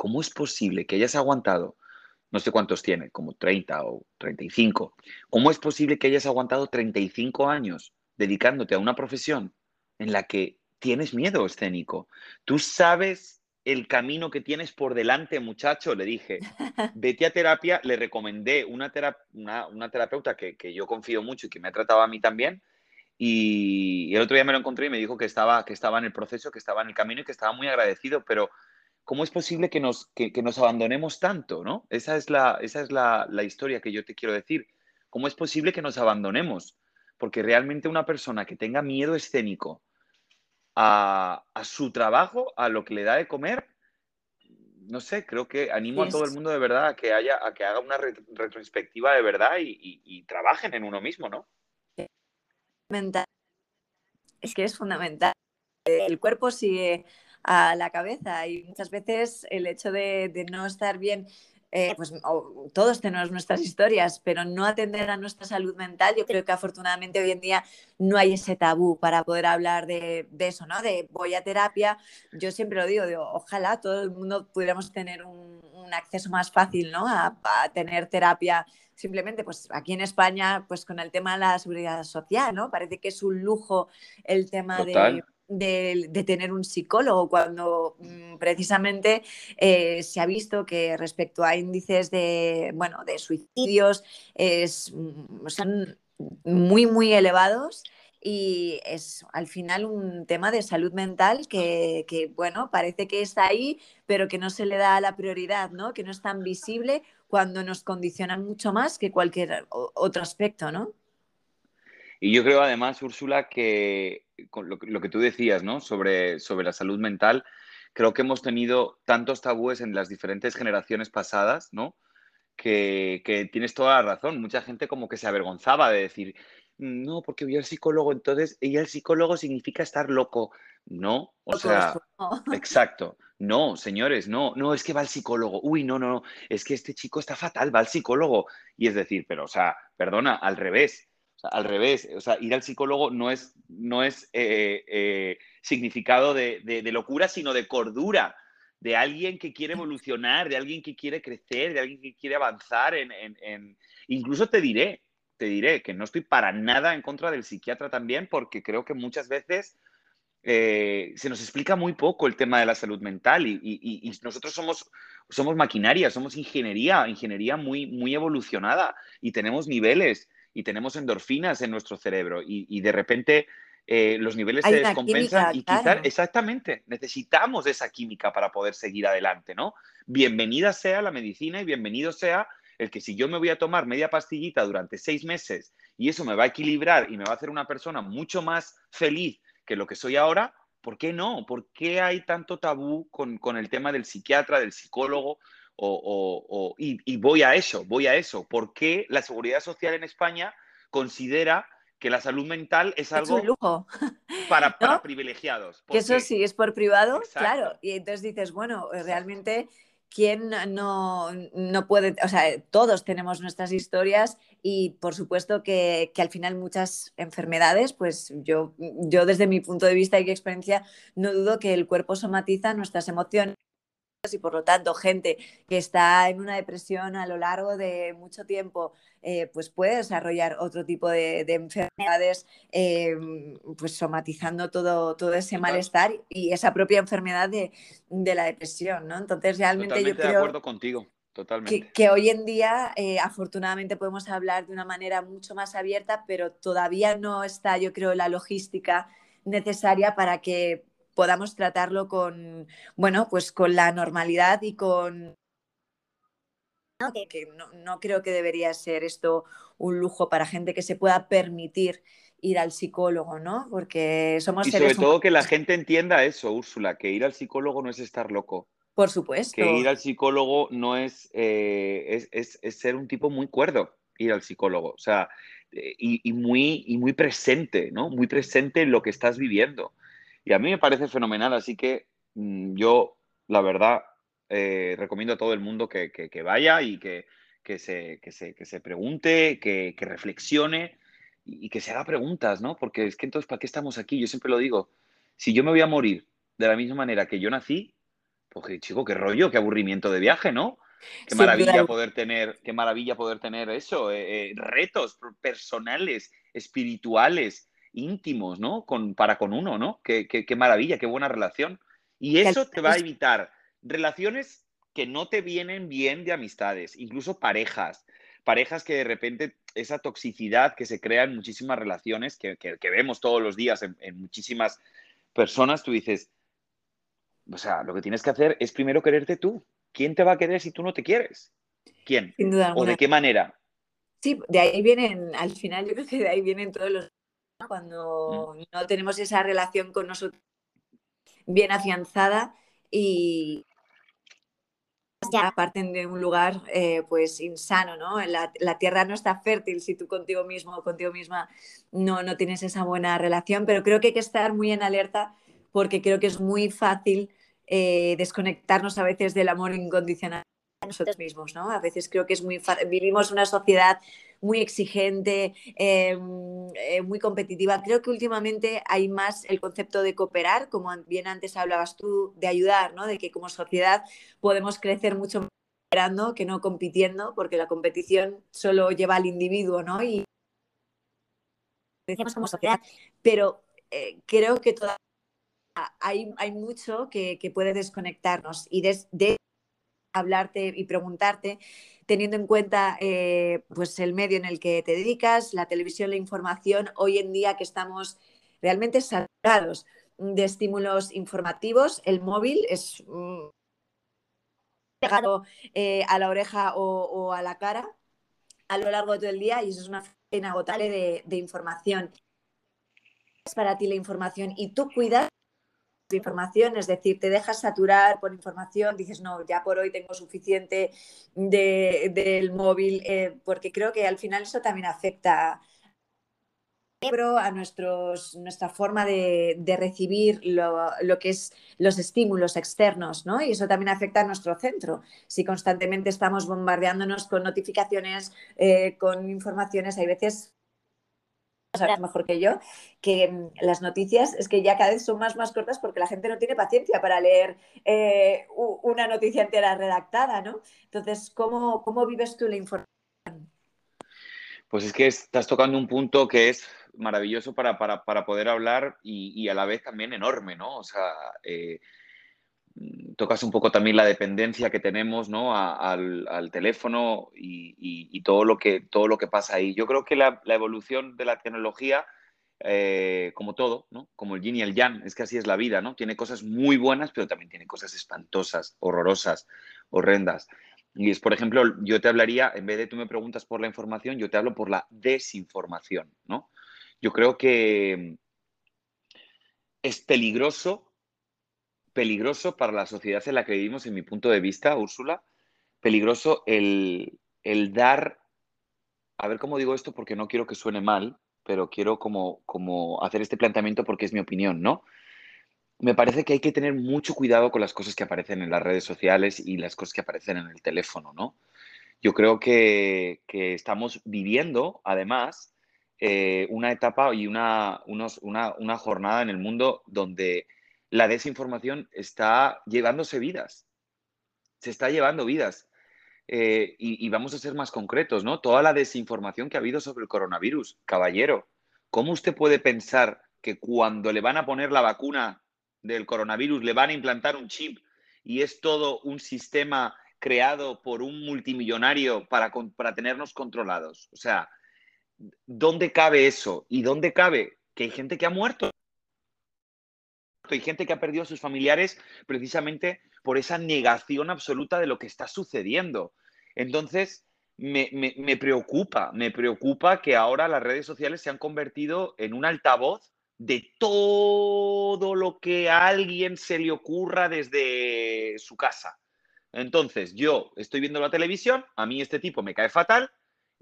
¿cómo es posible que hayas aguantado no sé cuántos tiene, como 30 o 35. ¿Cómo es posible que hayas aguantado 35 años dedicándote a una profesión en la que tienes miedo escénico? Tú sabes el camino que tienes por delante, muchacho, le dije, vete a terapia, le recomendé una, una, terapeuta que, que, yo confío mucho y que me ha tratado a mí también, y el otro día me lo encontré y me dijo que estaba, que estaba en el proceso, que estaba en el camino y que estaba muy agradecido, pero ¿cómo es posible que nos, nos abandonemos tanto? ¿no? Esa es, la, esa es la, historia que yo te quiero decir. ¿Cómo es posible que nos abandonemos? Porque realmente una persona que tenga miedo escénico a, su trabajo, a lo que le da de comer, no sé, creo que animo a todo el mundo de verdad a que, haya, a que haga una retrospectiva de verdad y, y trabajen en uno mismo, ¿no? Es que es fundamental. El cuerpo sigue a la cabeza y muchas veces el hecho de, no estar bien eh, pues todos tenemos nuestras historias, pero no atender a nuestra salud mental, yo creo que afortunadamente hoy en día no hay ese tabú para poder hablar de, eso, ¿no? De voy a terapia, yo siempre lo digo, ojalá todo el mundo pudiéramos tener un, acceso más fácil, ¿no? A, tener terapia simplemente pues aquí en España pues con el tema de la seguridad social, ¿no? Parece que es un lujo el tema de de, tener un psicólogo, cuando mm, precisamente eh, se ha visto que respecto a índices de, bueno, de suicidios es, mm, son muy, muy elevados y es al final un tema de salud mental que, bueno, parece que está ahí, pero que no se le da la prioridad, ¿no? Que no es tan visible cuando nos condicionan mucho más que cualquier otro aspecto, ¿no? Y yo creo además, Úrsula, que con lo, que tú decías, ¿no? Sobre, sobre la salud mental, creo que hemos tenido tantos tabúes en las diferentes generaciones pasadas, ¿no? Que, que, tienes toda la razón. Mucha gente como que se avergonzaba de decir, no, porque voy al psicólogo, entonces, y el psicólogo significa estar loco. No, o sea, exacto. No, señores, no, no, es que va al psicólogo. Uy, no, no, no, es que este chico está fatal, va al psicólogo. Y es decir, pero, o sea, perdona, al revés. Al revés, o sea, ir al psicólogo no es, no es eh, eh, significado de, locura, sino de cordura, de alguien que quiere evolucionar, de alguien que quiere crecer, de alguien que quiere avanzar en... en... Incluso te diré, te diré que no estoy para nada en contra del psiquiatra también, porque creo que muchas veces eh, se nos explica muy poco el tema de la salud mental y, nosotros somos, somos maquinaria, somos ingeniería, ingeniería muy, muy evolucionada y tenemos niveles y tenemos endorfinas en nuestro cerebro y, de repente eh, los niveles se descompensan y quizás, exactamente, necesitamos esa química para poder seguir adelante, ¿no? Bienvenida sea la medicina y bienvenido sea el que si yo me voy a tomar media pastillita durante seis meses y eso me va a equilibrar y me va a hacer una persona mucho más feliz que lo que soy ahora, ¿por qué no? ¿Por qué hay tanto tabú con, el tema del psiquiatra, del psicólogo? O, y, voy a eso, voy a eso. ¿Por qué la seguridad social en España considera que la salud mental es algo es un lujo. Para, para privilegiados? Que eso sí es por privado, claro. Y entonces dices, bueno, realmente ¿quién no, no, puede, o sea, todos tenemos nuestras historias y por supuesto que, que, al final muchas enfermedades, pues yo, yo desde mi punto de vista y experiencia, no dudo que el cuerpo somatiza nuestras emociones y por lo tanto gente que está en una depresión a lo largo de mucho tiempo eh, pues puede desarrollar otro tipo de, enfermedades eh, pues somatizando todo, todo ese malestar y esa propia enfermedad de, la depresión ¿no? entonces realmente yo creo de acuerdo contigo Totalmente. Que, hoy en día, eh, afortunadamente, podemos hablar de una manera mucho más abierta, pero todavía no está, yo creo, la logística necesaria para que podamos tratarlo con, bueno, pues con la normalidad y con... No, que, no, creo que debería ser esto un lujo para gente que se pueda permitir ir al psicólogo, ¿no? Porque somos y sobre todo que la gente entienda eso, Úrsula, que ir al psicólogo no es estar loco. Por supuesto. Que ir al psicólogo no es, eh, es, ser un tipo muy cuerdo, ir al psicólogo. O sea, eh, y, muy, y muy presente, ¿no? Muy presente en lo que estás viviendo. Y a mí me parece fenomenal, así que mm, yo, la verdad, eh, recomiendo a todo el mundo que, vaya y que, se, se, pregunte, que, reflexione y, que se haga preguntas, ¿no? Porque es que entonces, ¿para qué estamos aquí? Yo siempre lo digo, si yo me voy a morir de la misma manera que yo nací, pues chico, qué rollo, qué aburrimiento de viaje, ¿no? Qué maravilla poder tener, qué maravilla poder tener eso, eh, eh, retos personales, espirituales, íntimos, ¿no? Con, para con uno, ¿no? Qué, qué, maravilla, qué buena relación. Y eso te va a evitar relaciones que no te vienen bien de amistades, incluso parejas, parejas que de repente esa toxicidad que se crea en muchísimas relaciones, que, que, vemos todos los días en, muchísimas personas, tú dices, o sea, lo que tienes que hacer es primero quererte tú. ¿Quién te va a querer si tú no te quieres? ¿Quién? Sin duda ¿O de qué manera? Sí, de ahí vienen, al final yo creo que de ahí vienen todos los cuando mm. no tenemos esa relación con nosotros bien afianzada y ya parten de un lugar eh, pues insano, ¿no? La, la, tierra no está fértil si tú contigo mismo o contigo misma no, no tienes esa buena relación, pero creo que hay que estar muy en alerta porque creo que es muy fácil eh, desconectarnos a veces del amor incondicional nosotros mismos, ¿no? A veces creo que es muy vivimos una sociedad muy exigente, eh, eh, muy competitiva. Creo que últimamente hay más el concepto de cooperar, como bien antes hablabas tú, de ayudar, ¿no? De que como sociedad podemos crecer mucho más cooperando que no compitiendo, porque la competición solo lleva al individuo, ¿no? Y decíamos como sociedad, pero eh, creo que todavía hay, hay mucho que, que, puede desconectarnos y de hablarte y preguntarte, teniendo en cuenta eh, pues el medio en el que te dedicas, la televisión, la información, hoy en día que estamos realmente saturados de estímulos informativos, el móvil es pegado eh, a la oreja o, a la cara. a lo largo de todo el día y eso es una inagotable de, de información. Es para ti la información y tú cuidas información, es decir, te dejas saturar por información, dices, no, ya por hoy tengo suficiente del móvil, eh, porque creo que al final eso también afecta a nuestros, nuestra forma de, recibir lo, que es los estímulos externos, ¿no? Y eso también afecta a nuestro centro. Si constantemente estamos bombardeándonos con notificaciones, eh, con informaciones, hay veces sabes mejor que yo, que mm, las noticias es que ya cada vez son más, más cortas porque la gente no tiene paciencia para leer eh, una noticia entera redactada, ¿no? Entonces, ¿cómo, ¿cómo vives tú la información? Pues es que estás tocando un punto que es maravilloso para, poder hablar y, a la vez también enorme, ¿no? O sea, eh, tocas un poco también la dependencia que tenemos ¿no? al, teléfono y, todo, lo que, todo lo que pasa ahí. Yo creo que la, evolución de la tecnología, eh, como todo, como el yin y el yang, es que así es la vida, ¿no? Tiene cosas muy buenas, pero también tiene cosas espantosas, horrorosas, horrendas. Y es, por ejemplo, yo te hablaría, en vez de tú me preguntas por la información, yo te hablo por la desinformación, ¿no? Yo creo que es peligroso, peligroso para la sociedad en la que vivimos, en mi punto de vista, Úrsula, peligroso el, dar, a ver cómo digo esto porque no quiero que suene mal, pero quiero como, como hacer este planteamiento porque es mi opinión, ¿no? Me parece que hay que tener mucho cuidado con las cosas que aparecen en las redes sociales y las cosas que aparecen en el teléfono, ¿no? Yo creo que, que estamos viviendo, además, eh, una etapa y una, una, jornada en el mundo donde la desinformación está llevándose vidas. Se está llevando vidas. Eh, y, vamos a ser más concretos, ¿no? Toda la desinformación que ha habido sobre el coronavirus. Caballero, ¿cómo usted puede pensar que cuando le van a poner la vacuna del coronavirus, le van a implantar un chip y es todo un sistema creado por un multimillonario para, para tenernos controlados? O sea, ¿dónde cabe eso? ¿Y dónde cabe que hay gente que ha muerto? Hay gente que ha perdido a sus familiares precisamente por esa negación absoluta de lo que está sucediendo. Entonces, me, preocupa, me preocupa que ahora las redes sociales se han convertido en un altavoz de todo lo que a alguien se le ocurra desde su casa. Entonces, yo estoy viendo la televisión, a mí este tipo me cae fatal,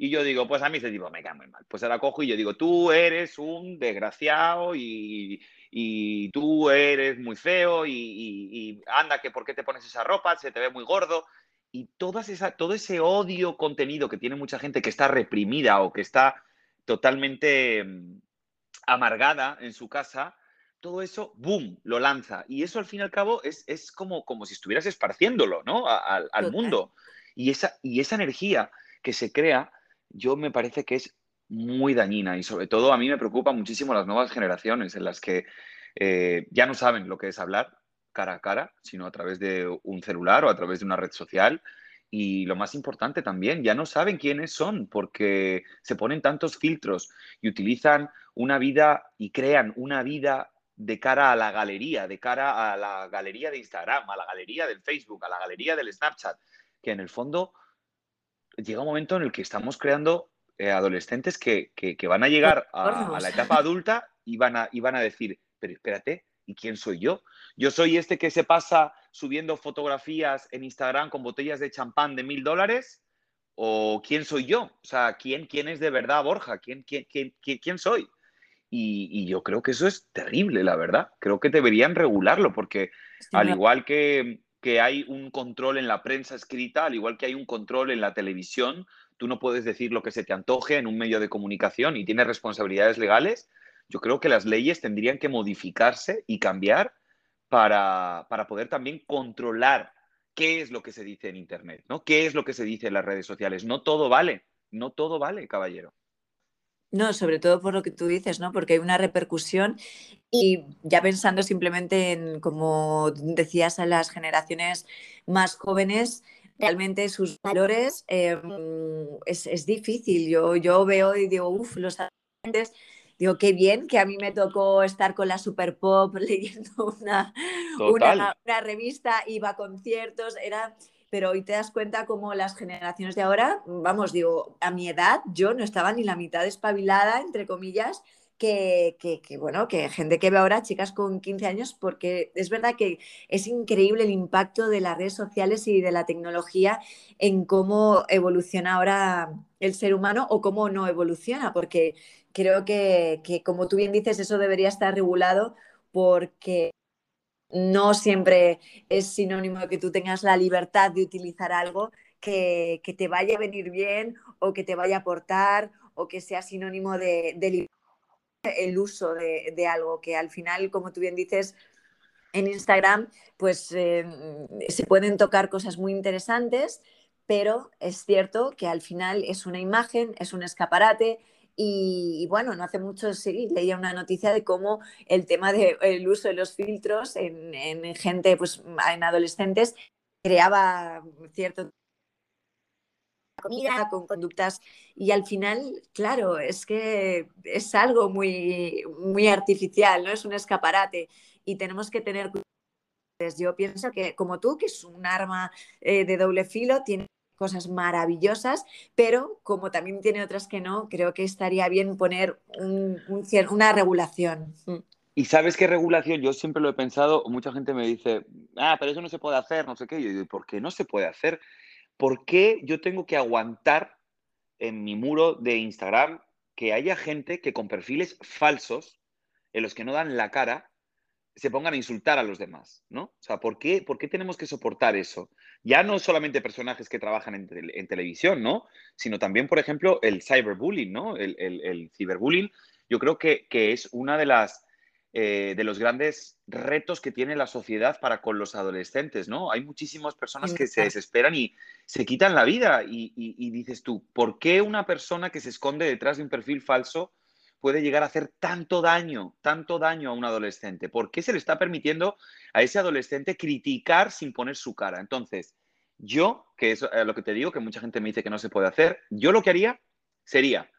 y yo digo, pues a mí ese tipo me cae muy mal. Pues ahora cojo y yo digo, tú eres un desgraciado y, tú eres muy feo y, anda, que por qué te pones esa ropa, se te ve muy gordo. Y todas esa, todo ese odio contenido que tiene mucha gente que está reprimida o que está totalmente mm, amargada en su casa, todo eso, ¡boom!, lo lanza. Y eso al fin y al cabo es, como, como si estuvieras esparciéndolo, ¿no? al mundo. Y esa, y esa energía que se crea yo me parece que es muy dañina y sobre todo a mí me preocupa muchísimo las nuevas generaciones en las que eh, ya no saben lo que es hablar cara a cara, sino a través de un celular o a través de una red social. Y lo más importante también, ya no saben quiénes son porque se ponen tantos filtros y utilizan una vida y crean una vida de cara a la galería, de cara a la galería de Instagram, a la galería del Facebook, a la galería del Snapchat, que en el fondo llega un momento en el que estamos creando eh, adolescentes que, van a llegar a, la etapa adulta y van, a, y van a decir, pero espérate, ¿y quién soy yo? Yo soy este que se pasa subiendo fotografías en Instagram con botellas de champán de mil dólares. ¿O quién soy yo? O sea, ¿quién, quién es de verdad Borja? ¿Quién, quién, quién, quién soy? Y, y, yo creo que eso es terrible, la verdad. Creo que deberían regularlo porque al igual que, que hay un control en la prensa escrita, al igual que hay un control en la televisión. Tú no puedes decir lo que se te antoje en un medio de comunicación y tienes responsabilidades legales. Yo creo que las leyes tendrían que modificarse y cambiar para, poder también controlar qué es lo que se dice en Internet, ¿no? ¿Qué es lo que se dice en las redes sociales? No todo vale, no todo vale, caballero. No, sobre todo por lo que tú dices, ¿no? Porque hay una repercusión y ya pensando simplemente en, como decías, a las generaciones más jóvenes, realmente sus valores em, es, difícil. Yo, yo veo y digo, uff, los adolescentes, digo, qué bien que a mí me tocó estar con la Super Pop leyendo una, una, una, revista, iba a conciertos, era pero hoy te das cuenta como las generaciones de ahora, vamos, digo, a mi edad yo no estaba ni la mitad espabilada, entre comillas, que, bueno, que gente que ve ahora, chicas con 15 años, porque es verdad que es increíble el impacto de las redes sociales y de la tecnología en cómo evoluciona ahora el ser humano o cómo no evoluciona, porque creo que, que como tú bien dices, eso debería estar regulado porque no siempre es sinónimo de que tú tengas la libertad de utilizar algo que, te vaya a venir bien o que te vaya a aportar o que sea sinónimo de, de el uso de, algo que al final, como tú bien dices, en Instagram, pues eh, se pueden tocar cosas muy interesantes, pero es cierto que al final es una imagen, es un escaparate. Y, bueno, no hace mucho sí, leía una noticia de cómo el tema del uso de los filtros en, en gente, pues en adolescentes, creaba cierto comida, con conductas. Y al final, claro, es que es algo muy, muy artificial, ¿no? Es un escaparate y tenemos que tener Yo pienso que, como tú, que es un arma eh, de doble filo, tiene cosas maravillosas, pero como también tiene otras que no, creo que estaría bien poner un, una regulación. Mm. Y sabes qué regulación, yo siempre lo he pensado, mucha gente me dice, ah, pero eso no se puede hacer, no sé qué, y yo digo, ¿por qué no se puede hacer? ¿por qué yo tengo que aguantar en mi muro de Instagram que haya gente que con perfiles falsos, en los que no dan la cara, se pongan a insultar a los demás, ¿no? O sea, ¿por qué, por qué tenemos que soportar eso? Ya no solamente personajes que trabajan en, televisión, ¿no? Sino también, por ejemplo, el cyberbullying, ¿no? El, ciberbullying, yo creo que, que es una de las eh, de los grandes retos que tiene la sociedad para con los adolescentes, ¿no? Hay muchísimas personas que se desesperan y se quitan la vida y, dices tú, ¿por qué una persona que se esconde detrás de un perfil falso puede llegar a hacer tanto daño, tanto daño a un adolescente? ¿Por qué se le está permitiendo a ese adolescente criticar sin poner su cara? Entonces, yo, que es eh, lo que te digo, que mucha gente me dice que no se puede hacer, yo lo que haría sería,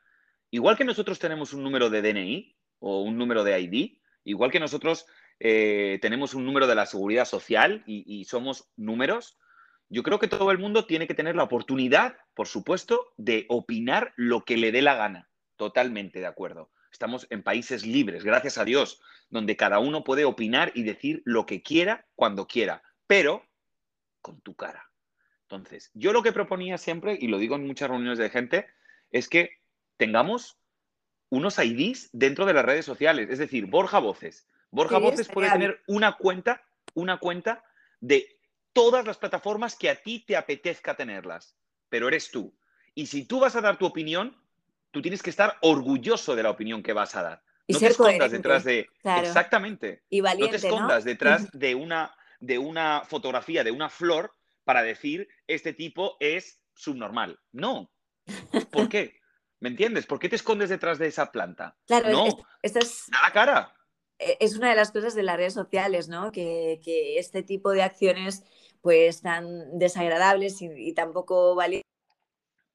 igual que nosotros tenemos un número de DNI o un número de ID, Igual que nosotros eh, tenemos un número de la seguridad social y, somos números, yo creo que todo el mundo tiene que tener la oportunidad, por supuesto, de opinar lo que le dé la gana. Totalmente de acuerdo. Estamos en países libres, gracias a Dios, donde cada uno puede opinar y decir lo que quiera cuando quiera, pero con tu cara. Entonces, yo lo que proponía siempre, y lo digo en muchas reuniones de gente, es que tengamos unos IDs dentro de las redes sociales. Es decir, Borja Voces. Borja Voces puede tener una cuenta, una cuenta de todas las plataformas que a ti te apetezca tenerlas, pero eres tú. Y si tú vas a dar tu opinión, tú tienes que estar orgulloso de la opinión que vas a dar. no te escondas detrás de. Exactamente. Y no te escondas detrás de una, de una fotografía, de una flor, para decir este tipo es subnormal. No. ¿Por qué? ¿Me entiendes? ¿Por qué te escondes detrás de esa planta? Claro, no, esta es... la cara. E, es una de las cosas de las redes sociales, ¿no? Que, este tipo de acciones, pues, tan desagradables y, tampoco valientes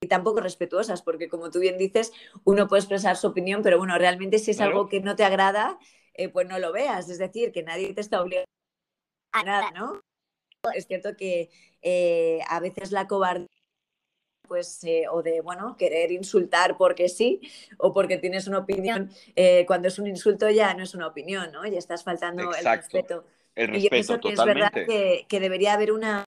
y tampoco respetuosas, porque como tú bien dices, uno puede expresar su opinión, pero bueno, realmente si es algo que no te agrada, eh, pues no lo veas. Es decir, que nadie te está obligando a nada, ¿no? Es cierto que eh, a veces la cobardía pues, eh, o de, bueno, querer insultar porque sí, o porque tienes una opinión, eh, cuando es un insulto ya no es una opinión, ¿no? Ya estás faltando el respeto. El respeto, y es verdad que, debería haber una...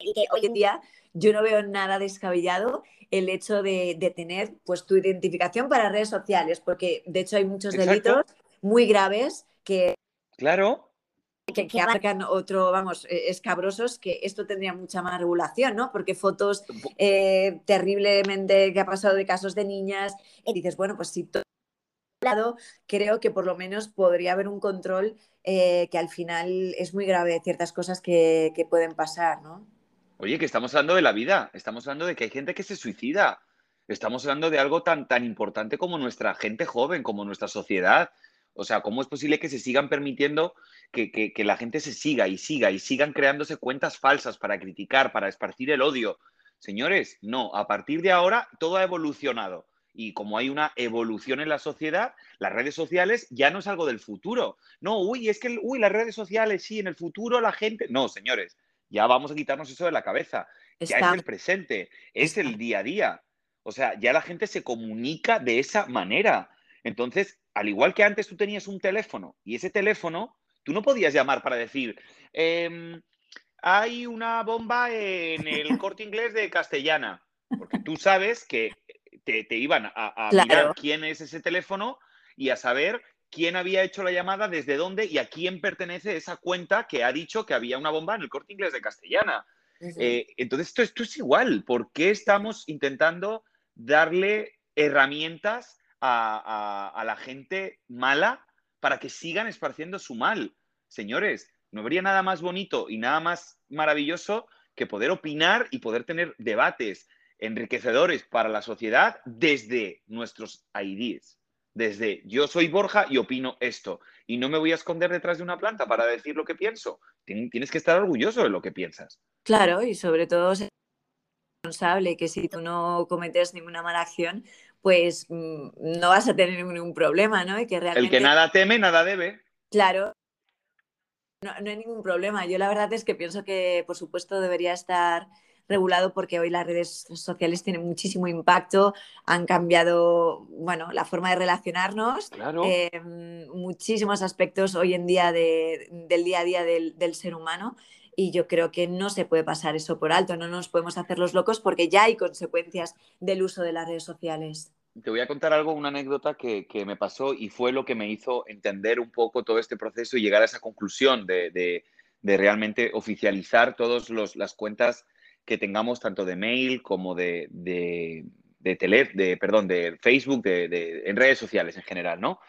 Y que hoy en día yo no veo nada descabellado el hecho de, tener pues tu identificación para redes sociales, porque de hecho hay muchos delitos muy graves que... Claro que, abarcan otro, vamos, eh, escabrosos, que esto tendría mucha más regulación, ¿no? Porque fotos eh, terriblemente que ha pasado de casos de niñas, y dices, bueno, pues si todo lado, creo que por lo menos podría haber un control eh, que al final es muy grave ciertas cosas que, que pueden pasar, ¿no? Oye, que estamos hablando de la vida, estamos hablando de que hay gente que se suicida, estamos hablando de algo tan, tan importante como nuestra gente joven, como nuestra sociedad. O sea, ¿cómo es posible que se sigan permitiendo que, la gente se siga y siga y sigan creándose cuentas falsas para criticar, para esparcir el odio? Señores, no, a partir de ahora todo ha evolucionado. Y como hay una evolución en la sociedad, las redes sociales ya no es algo del futuro. No, uy, es que, uy, las redes sociales, sí, en el futuro la gente. No, señores, Ya vamos a quitarnos eso de la cabeza. Ya es el presente, es el día a día. O sea, ya la gente se comunica de esa manera. Entonces, al igual que antes tú tenías un teléfono y ese teléfono, tú no podías llamar para decir, em, hay una bomba en el corte inglés de Castellana, porque tú sabes que te, iban a, mirar quién es ese teléfono y a saber quién había hecho la llamada, desde dónde y a quién pertenece esa cuenta que ha dicho que había una bomba en el corte inglés de Castellana. Eh, entonces, esto, esto es igual. ¿Por qué estamos intentando darle herramientas a, la gente mala para que sigan esparciendo su mal? Señores, no habría nada más bonito y nada más maravilloso que poder opinar y poder tener debates enriquecedores para la sociedad desde nuestros ideas desde yo soy Borja y opino esto, y no me voy a esconder detrás de una planta para decir lo que pienso. Tienes que estar orgulloso de lo que piensas. Claro, y sobre todo ser responsable, que si tú no cometes ninguna mala acción, pues mm, no vas a tener ningún problema, ¿no? que El que nada teme, nada debe. Claro, no, no hay ningún problema. Yo la verdad es que pienso que, por supuesto, debería estar regulado porque hoy las redes sociales tienen muchísimo impacto, han cambiado bueno, la forma de relacionarnos, em, muchísimos aspectos hoy en día del día a día del, ser humano y yo creo que no se puede pasar eso por alto, no nos podemos hacer los locos porque ya hay consecuencias del uso de las redes sociales. Te voy a contar algo, una anécdota que, me pasó y fue lo que me hizo entender un poco todo este proceso y llegar a esa conclusión de, realmente oficializar todas las cuentas que tengamos tanto de mail como de, de, de, perdón, de Facebook, de, en redes sociales en general, ¿no?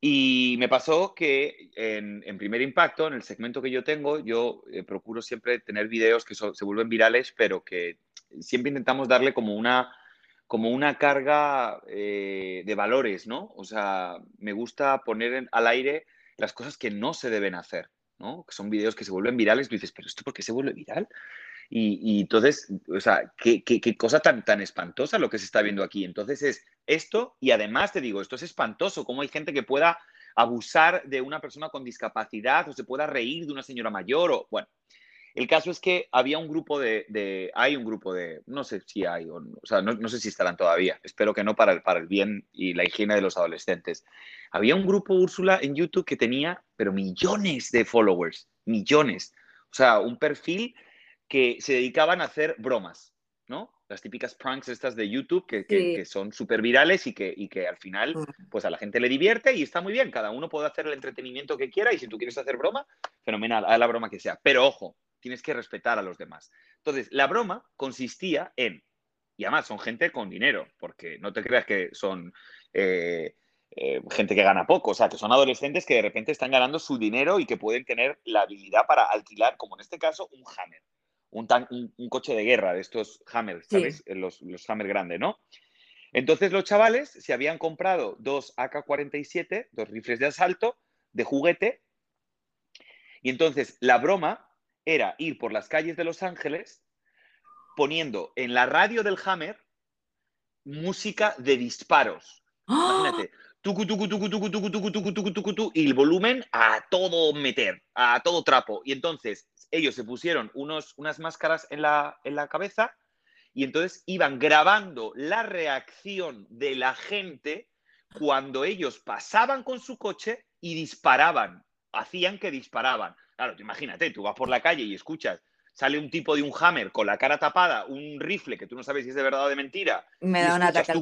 Y me pasó que en, primer impacto, en el segmento que yo tengo, yo eh, procuro siempre tener videos que se vuelven virales, pero que siempre intentamos darle como una, como una carga eh, de valores, ¿no? O sea, me gusta poner al aire las cosas que no se deben hacer, ¿no? Que son videos que se vuelven virales, tú dices, pero ¿esto por qué se vuelve viral? Y, entonces, o sea, qué, cosa tan, tan espantosa lo que se está viendo aquí. Entonces es esto y además te digo, esto es espantoso, cómo hay gente que pueda abusar de una persona con discapacidad o se pueda reír de una señora mayor o, bueno, el caso es que había un grupo de, hay un grupo de, no sé si hay, o, o sea, no, sé si estarán todavía, espero que no para el, para el bien y la higiene de los adolescentes. Había un grupo, Úrsula, en YouTube que tenía, pero millones de followers, millones. O sea, un perfil que se dedicaban a hacer bromas, ¿no? Las típicas pranks estas de YouTube que, son súper virales y que, y que al final pues a la gente le divierte y está muy bien, cada uno puede hacer el entretenimiento que quiera y si tú quieres hacer broma, fenomenal, haz la broma que sea, pero ojo, tienes que respetar a los demás. Entonces, la broma consistía en, y además son gente con dinero, porque no te creas que son... Eh, eh, gente que gana poco, o sea, que son adolescentes que de repente están ganando su dinero y que pueden tener la habilidad para alquilar, como en este caso, un Hammer un, coche de guerra de estos Hammer, ¿sabes? Los, los Hammer grandes, ¿no? Entonces los chavales se habían comprado dos AK-47, dos rifles de asalto, de juguete, y entonces la broma era ir por las calles de Los Ángeles poniendo en la radio del Hammer música de disparos. Imagínate, y el volumen a todo meter, a todo trapo. Y entonces ellos se pusieron unos, unas máscaras en la, en la cabeza y entonces iban grabando la reacción de la gente cuando ellos pasaban con su coche y disparaban, hacían que disparaban. Claro, imagínate, tú vas por la calle y escuchas, sale un tipo de un hammer con la cara tapada, un rifle que tú no sabes si es de verdad o de mentira. Me da un ataque.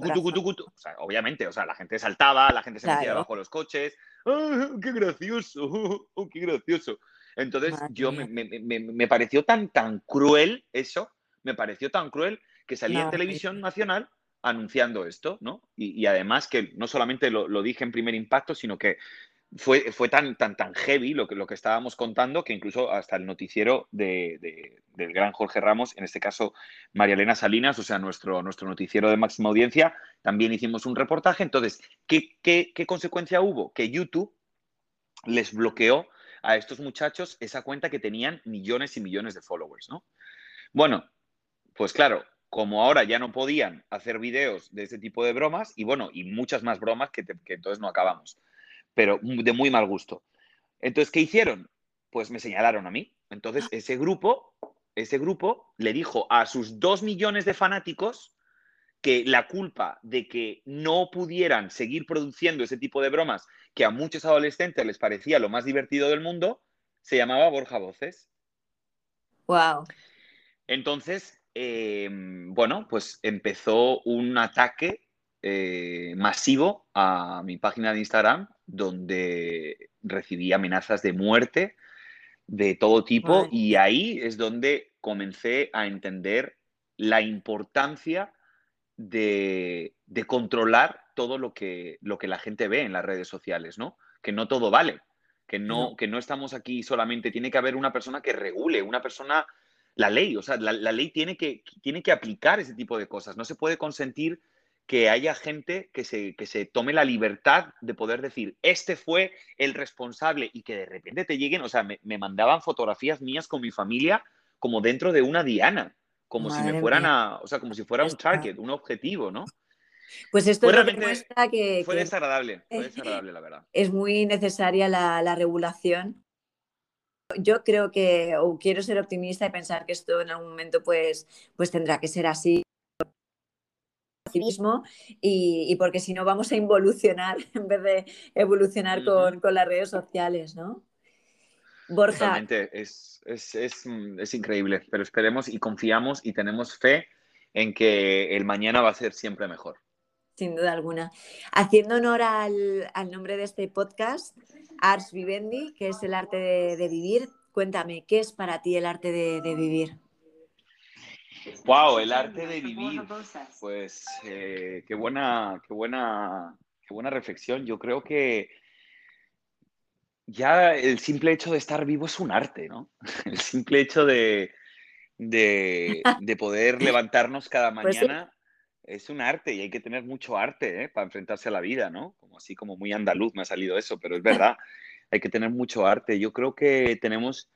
obviamente, o sea, la gente saltaba, la gente se metía debajo de los coches. ¡Ah, ¡Qué gracioso! ¡Oh, ¡Qué gracioso! Entonces, yo me, pareció tan, tan cruel eso, me pareció tan cruel que salía en televisión nacional anunciando esto, ¿no? Y, además que no solamente lo, dije en primer impacto, sino que fue, fue tan, tan, tan heavy lo que, lo que estábamos contando que incluso hasta el noticiero de, del gran Jorge Ramos, en este caso María Elena Salinas, o sea, nuestro, nuestro noticiero de máxima audiencia, también hicimos un reportaje. Entonces, ¿qué, qué, qué consecuencia hubo? Que YouTube les bloqueó a estos muchachos esa cuenta que tenían millones y millones de followers, ¿no? Bueno, pues claro, como ahora ya no podían hacer videos de ese tipo de bromas, y bueno, y muchas más bromas que, entonces no acabamos, pero de muy mal gusto. Entonces, ¿qué hicieron? Pues me señalaron a mí. Entonces, ese grupo, ese grupo le dijo a sus dos millones de fanáticos que la culpa de que no pudieran seguir produciendo ese tipo de bromas que a muchos adolescentes les parecía lo más divertido del mundo, se llamaba Borja Voces. Wow. Entonces, eh, bueno, pues empezó un ataque eh, masivo a mi página de Instagram, donde recibí amenazas de muerte de todo tipo y ahí es donde comencé a entender la importancia de, controlar todo lo que, lo que la gente ve en las redes sociales, ¿no? Que no todo vale, que no, que no estamos aquí solamente, tiene que haber una persona que regule, una persona, la ley, o sea, la, ley tiene que, tiene que aplicar ese tipo de cosas, no se puede consentir que haya gente que se, que se tome la libertad de poder decir, este fue el responsable y que de repente te lleguen, o sea, me, mandaban fotografías mías con mi familia como dentro de una diana, como si me fueran a, o sea, como si fuera un target, un objetivo, ¿no? Pues esto demuestra que... Fue desagradable, fue desagradable, la verdad. Es muy necesaria la, la regulación yo creo que, o quiero ser optimista y pensar que esto en algún momento pues, pues tendrá que ser así y, porque si no vamos a involucionar en vez de evolucionar con, las redes sociales, ¿no? Borja. Es, es, increíble, pero esperemos y confiamos y tenemos fe en que el mañana va a ser siempre mejor. Sin duda alguna. Haciendo honor al, nombre de este podcast, Ars Vivendi, que es el arte de, vivir, cuéntame, ¿qué es para ti el arte de vivir? Wow, el arte de vivir. Pues eh, qué buena, qué buena, qué buena reflexión. Yo creo que ya el simple hecho de estar vivo es un arte, ¿no? El simple hecho de, de, poder levantarnos cada pues mañana es un arte y hay que tener mucho arte ¿eh? para enfrentarse a la vida, ¿no? Como así como muy andaluz me ha salido eso, pero es verdad, hay que tener mucho arte. Yo creo que tenemos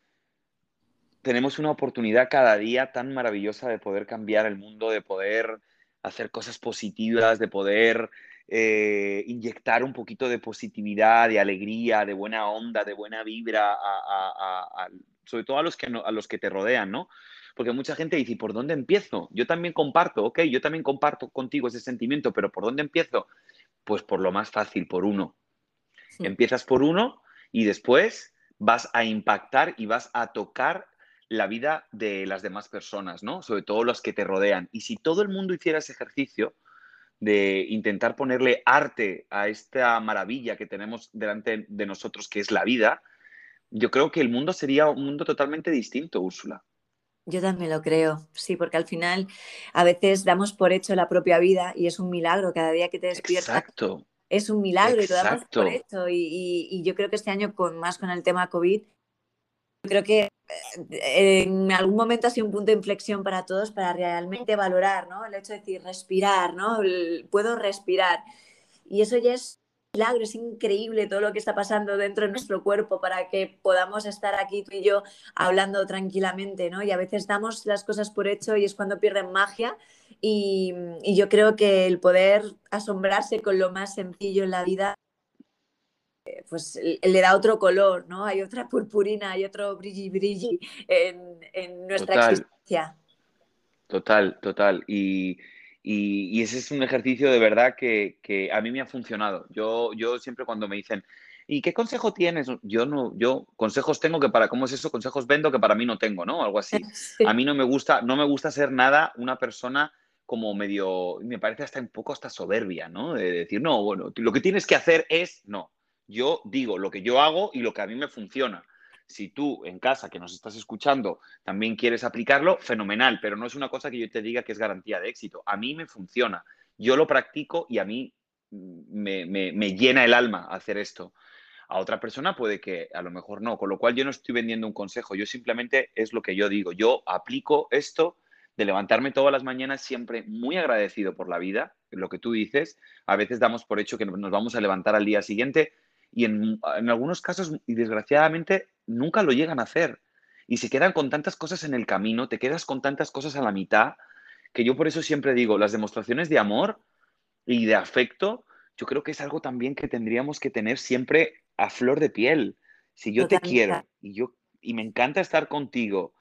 tenemos una oportunidad cada día tan maravillosa de poder cambiar el mundo, de poder hacer cosas positivas, de poder eh, inyectar un poquito de positividad, de alegría, de buena onda, de buena vibra, sobre todo a los, que a los que te rodean, ¿no? Porque mucha gente dice, ¿por dónde empiezo? Yo también comparto, ok, yo también comparto contigo ese sentimiento, pero ¿por dónde empiezo? Pues por lo más fácil, por uno. Empiezas por uno y después vas a impactar y vas a tocar la vida de las demás personas, ¿no? Sobre todo los que te rodean. Y si todo el mundo hiciera ese ejercicio de intentar ponerle arte a esta maravilla que tenemos delante de nosotros, que es la vida, yo creo que el mundo sería un mundo totalmente distinto, Úrsula. Yo también lo creo, sí, porque al final a veces damos por hecho la propia vida y es un milagro cada día que te despiertas. Exacto. Es un milagro y lo damos por hecho. Y, y, yo creo que este año, con más con el tema COVID, creo que eh, en algún momento ha sido un punto de inflexión para todos para realmente valorar, ¿no? El hecho de decir, respirar, ¿no? puedo respirar. Y eso ya es milagro, es increíble todo lo que está pasando dentro de nuestro cuerpo para que podamos estar aquí tú y yo hablando tranquilamente, ¿no? Y a veces damos las cosas por hecho y es cuando pierden magia. y yo creo que el poder asombrarse con lo más sencillo en la vida pues le da otro color, ¿no? Hay otra purpurina, hay otro brilli brilli en, nuestra existencia. Total, total. Y, ese es un ejercicio de verdad que, a mí me ha funcionado. Yo, yo siempre cuando me dicen, ¿y qué consejo tienes? Yo no, yo consejos tengo que para, ¿cómo es eso? Consejos vendo que para mí no tengo, ¿no? Algo así. A mí no me gusta, no me gusta ser nada una persona como medio, me parece hasta un poco hasta soberbia, ¿no? De decir, no, bueno, lo que tienes que hacer es, no, yo digo lo que yo hago y lo que a mí me funciona. Si tú en casa que nos estás escuchando también quieres aplicarlo, fenomenal, pero no es una cosa que yo te diga que es garantía de éxito. A mí me funciona, yo lo practico y a mí me, llena el alma hacer esto. A otra persona puede que a lo mejor no, con lo cual yo no estoy vendiendo un consejo, yo simplemente es lo que yo digo, yo aplico esto de levantarme todas las mañanas siempre muy agradecido por la vida, lo que tú dices, a veces damos por hecho que nos vamos a levantar al día siguiente, y en, algunos casos, y desgraciadamente, nunca lo llegan a hacer. Y se quedan con tantas cosas en el camino, te quedas con tantas cosas a la mitad, que yo por eso siempre digo, las demostraciones de amor y de afecto, yo creo que es algo también que tendríamos que tener siempre a flor de piel. Si yo te quiero y yo, y me encanta estar contigo.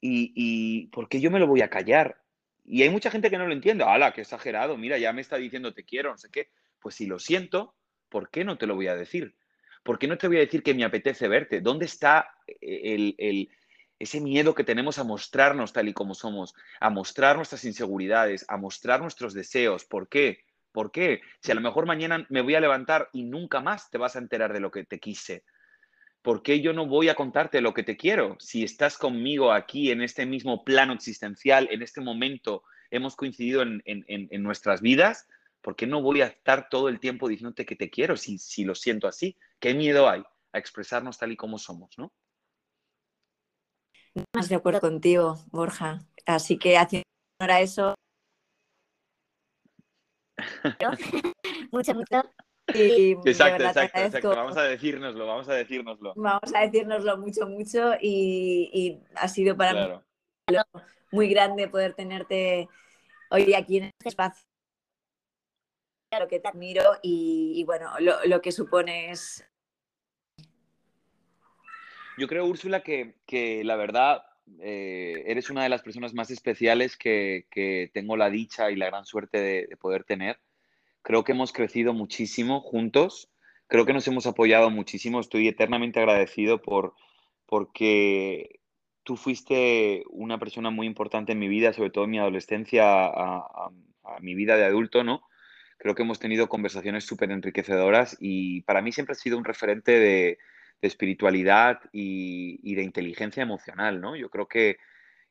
Y, y ¿por qué yo me lo voy a callar? Y hay mucha gente que no lo entiende. ¡Hala, qué exagerado! Mira, ya me está diciendo te quiero, no sé qué. Pues si lo siento, ¿por qué no te lo voy a decir? ¿Por qué no te voy a decir que me apetece verte? ¿Dónde está el, el, ese miedo que tenemos a mostrarnos tal y como somos, a mostrar nuestras inseguridades, a mostrar nuestros deseos? ¿Por qué? ¿Por qué? Si a lo mejor mañana me voy a levantar y nunca más te vas a enterar de lo que te quise. ¿Por qué yo no voy a contarte lo que te quiero? Si estás conmigo aquí en este mismo plano existencial, en este momento hemos coincidido en, nuestras vidas, ¿por qué no voy a estar todo el tiempo diciéndote que te quiero si, si lo siento así? ¿Qué miedo hay a expresarnos tal y como somos, no? Más de acuerdo contigo, Borja. Así que haciendo ahora eso, mucho, mucho. exacto, exacto, exacto. Vamos a decírnoslo, vamos a decírnoslo. Vamos a decírnoslo mucho, mucho y, ha sido para mí muy grande poder tenerte hoy aquí en este espacio. Lo que te admiro y, bueno, lo, que supone es... Yo creo, Úrsula, que, que la verdad eh, eres una de las personas más especiales que, que, tengo la dicha y la gran suerte de poder tener Creo que hemos crecido muchísimo juntos. Creo que nos hemos apoyado muchísimo. Estoy eternamente agradecido por porque tú fuiste una persona muy importante en mi vida, sobre todo en mi adolescencia a, mi vida de adulto, ¿no? Creo que hemos tenido conversaciones súper enriquecedoras y para mí siempre has sido un referente de, espiritualidad y, y, de inteligencia emocional, ¿no? Yo creo que,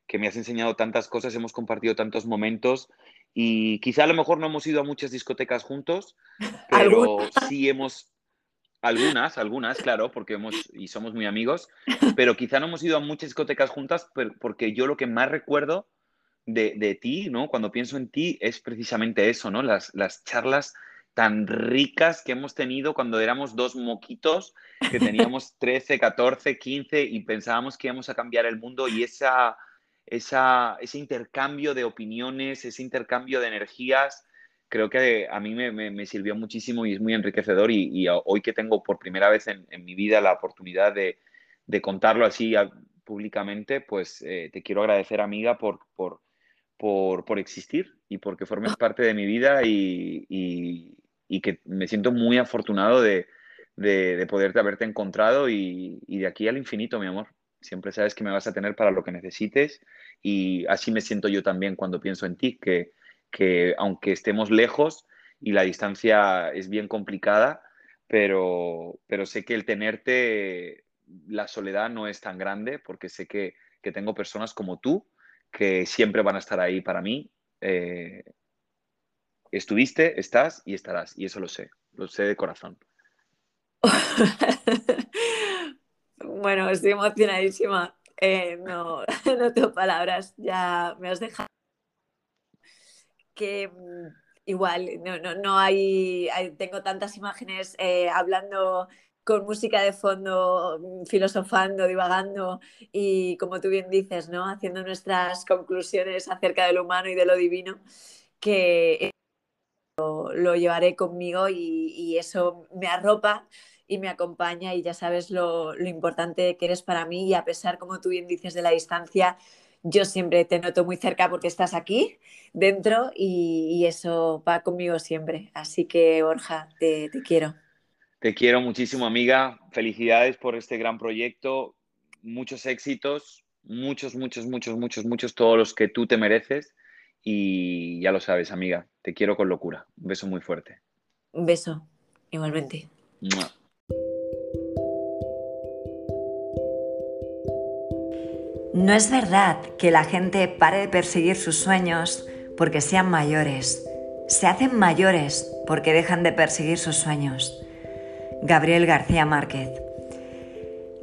que me has enseñado tantas cosas, hemos compartido tantos momentos y quizá a lo mejor no hemos ido a muchas discotecas juntos, pero sí hemos... Algunas, algunas, claro, porque hemos y somos muy amigos, pero quizá no hemos ido a muchas discotecas juntas porque yo lo que más recuerdo de, de ti, ¿no? Cuando pienso en ti es precisamente eso, ¿no? Las, las charlas tan ricas que hemos tenido cuando éramos dos moquitos, que teníamos 13, 14, 15 y pensábamos que íbamos a cambiar el mundo y esa, ese intercambio de opiniones, ese intercambio de energías, creo que a mí me, sirvió muchísimo y es muy enriquecedor y, hoy que tengo por primera vez en, mi vida la oportunidad de, contarlo así públicamente, pues eh, te quiero agradecer, amiga, por, por, por, existir y porque formes parte de mi vida y, que me siento muy afortunado de, de, poderte haberte encontrado y de aquí al infinito, mi amor. Siempre sabes que me vas a tener para lo que necesites y así me siento yo también cuando pienso en ti, que, que aunque estemos lejos y la distancia es bien complicada, pero, pero sé que el tenerte, la soledad no es tan grande porque sé que, que tengo personas como tú que siempre van a estar ahí para mí. Eh, estuviste, estás y estarás, y eso lo sé, lo sé de corazón. Bueno, estoy emocionadísima. Eh, no, no tengo palabras. Ya me has dejado. Que mm, igual, no, no, no hay, Tengo tantas imágenes eh, hablando con música de fondo, mm, filosofando, divagando y, como tú bien dices, ¿no? haciendo nuestras conclusiones acerca de lo humano y de lo divino, que lo, llevaré conmigo y, eso me arropa y me acompaña y ya sabes lo, importante que eres para mí y a pesar, como tú bien dices, de la distancia, yo siempre te noto muy cerca porque estás aquí dentro y, eso va conmigo siempre. Así que, Borja, te, quiero. Te quiero muchísimo, amiga. Felicidades por este gran proyecto. Muchos éxitos, muchos, muchos, muchos, muchos, muchos, todos los que tú te mereces. Y ya lo sabes, amiga, te quiero con locura. Un beso muy fuerte. Un beso, igualmente. No es verdad que la gente pare de perseguir sus sueños porque sean mayores. Se hacen mayores porque dejan de perseguir sus sueños. Gabriel García Márquez.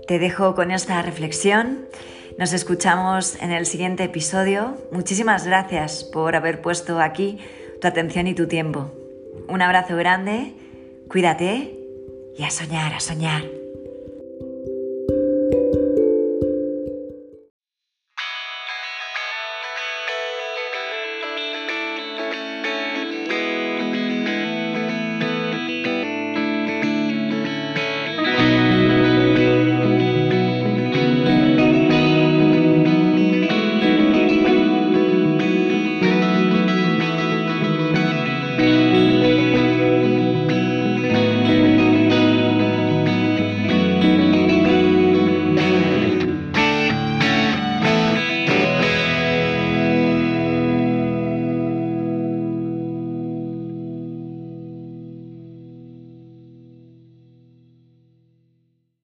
Te dejo con esta reflexión. Nos escuchamos en el siguiente episodio. Muchísimas gracias por haber puesto aquí tu atención y tu tiempo. Un abrazo grande, cuídate y a soñar, a soñar.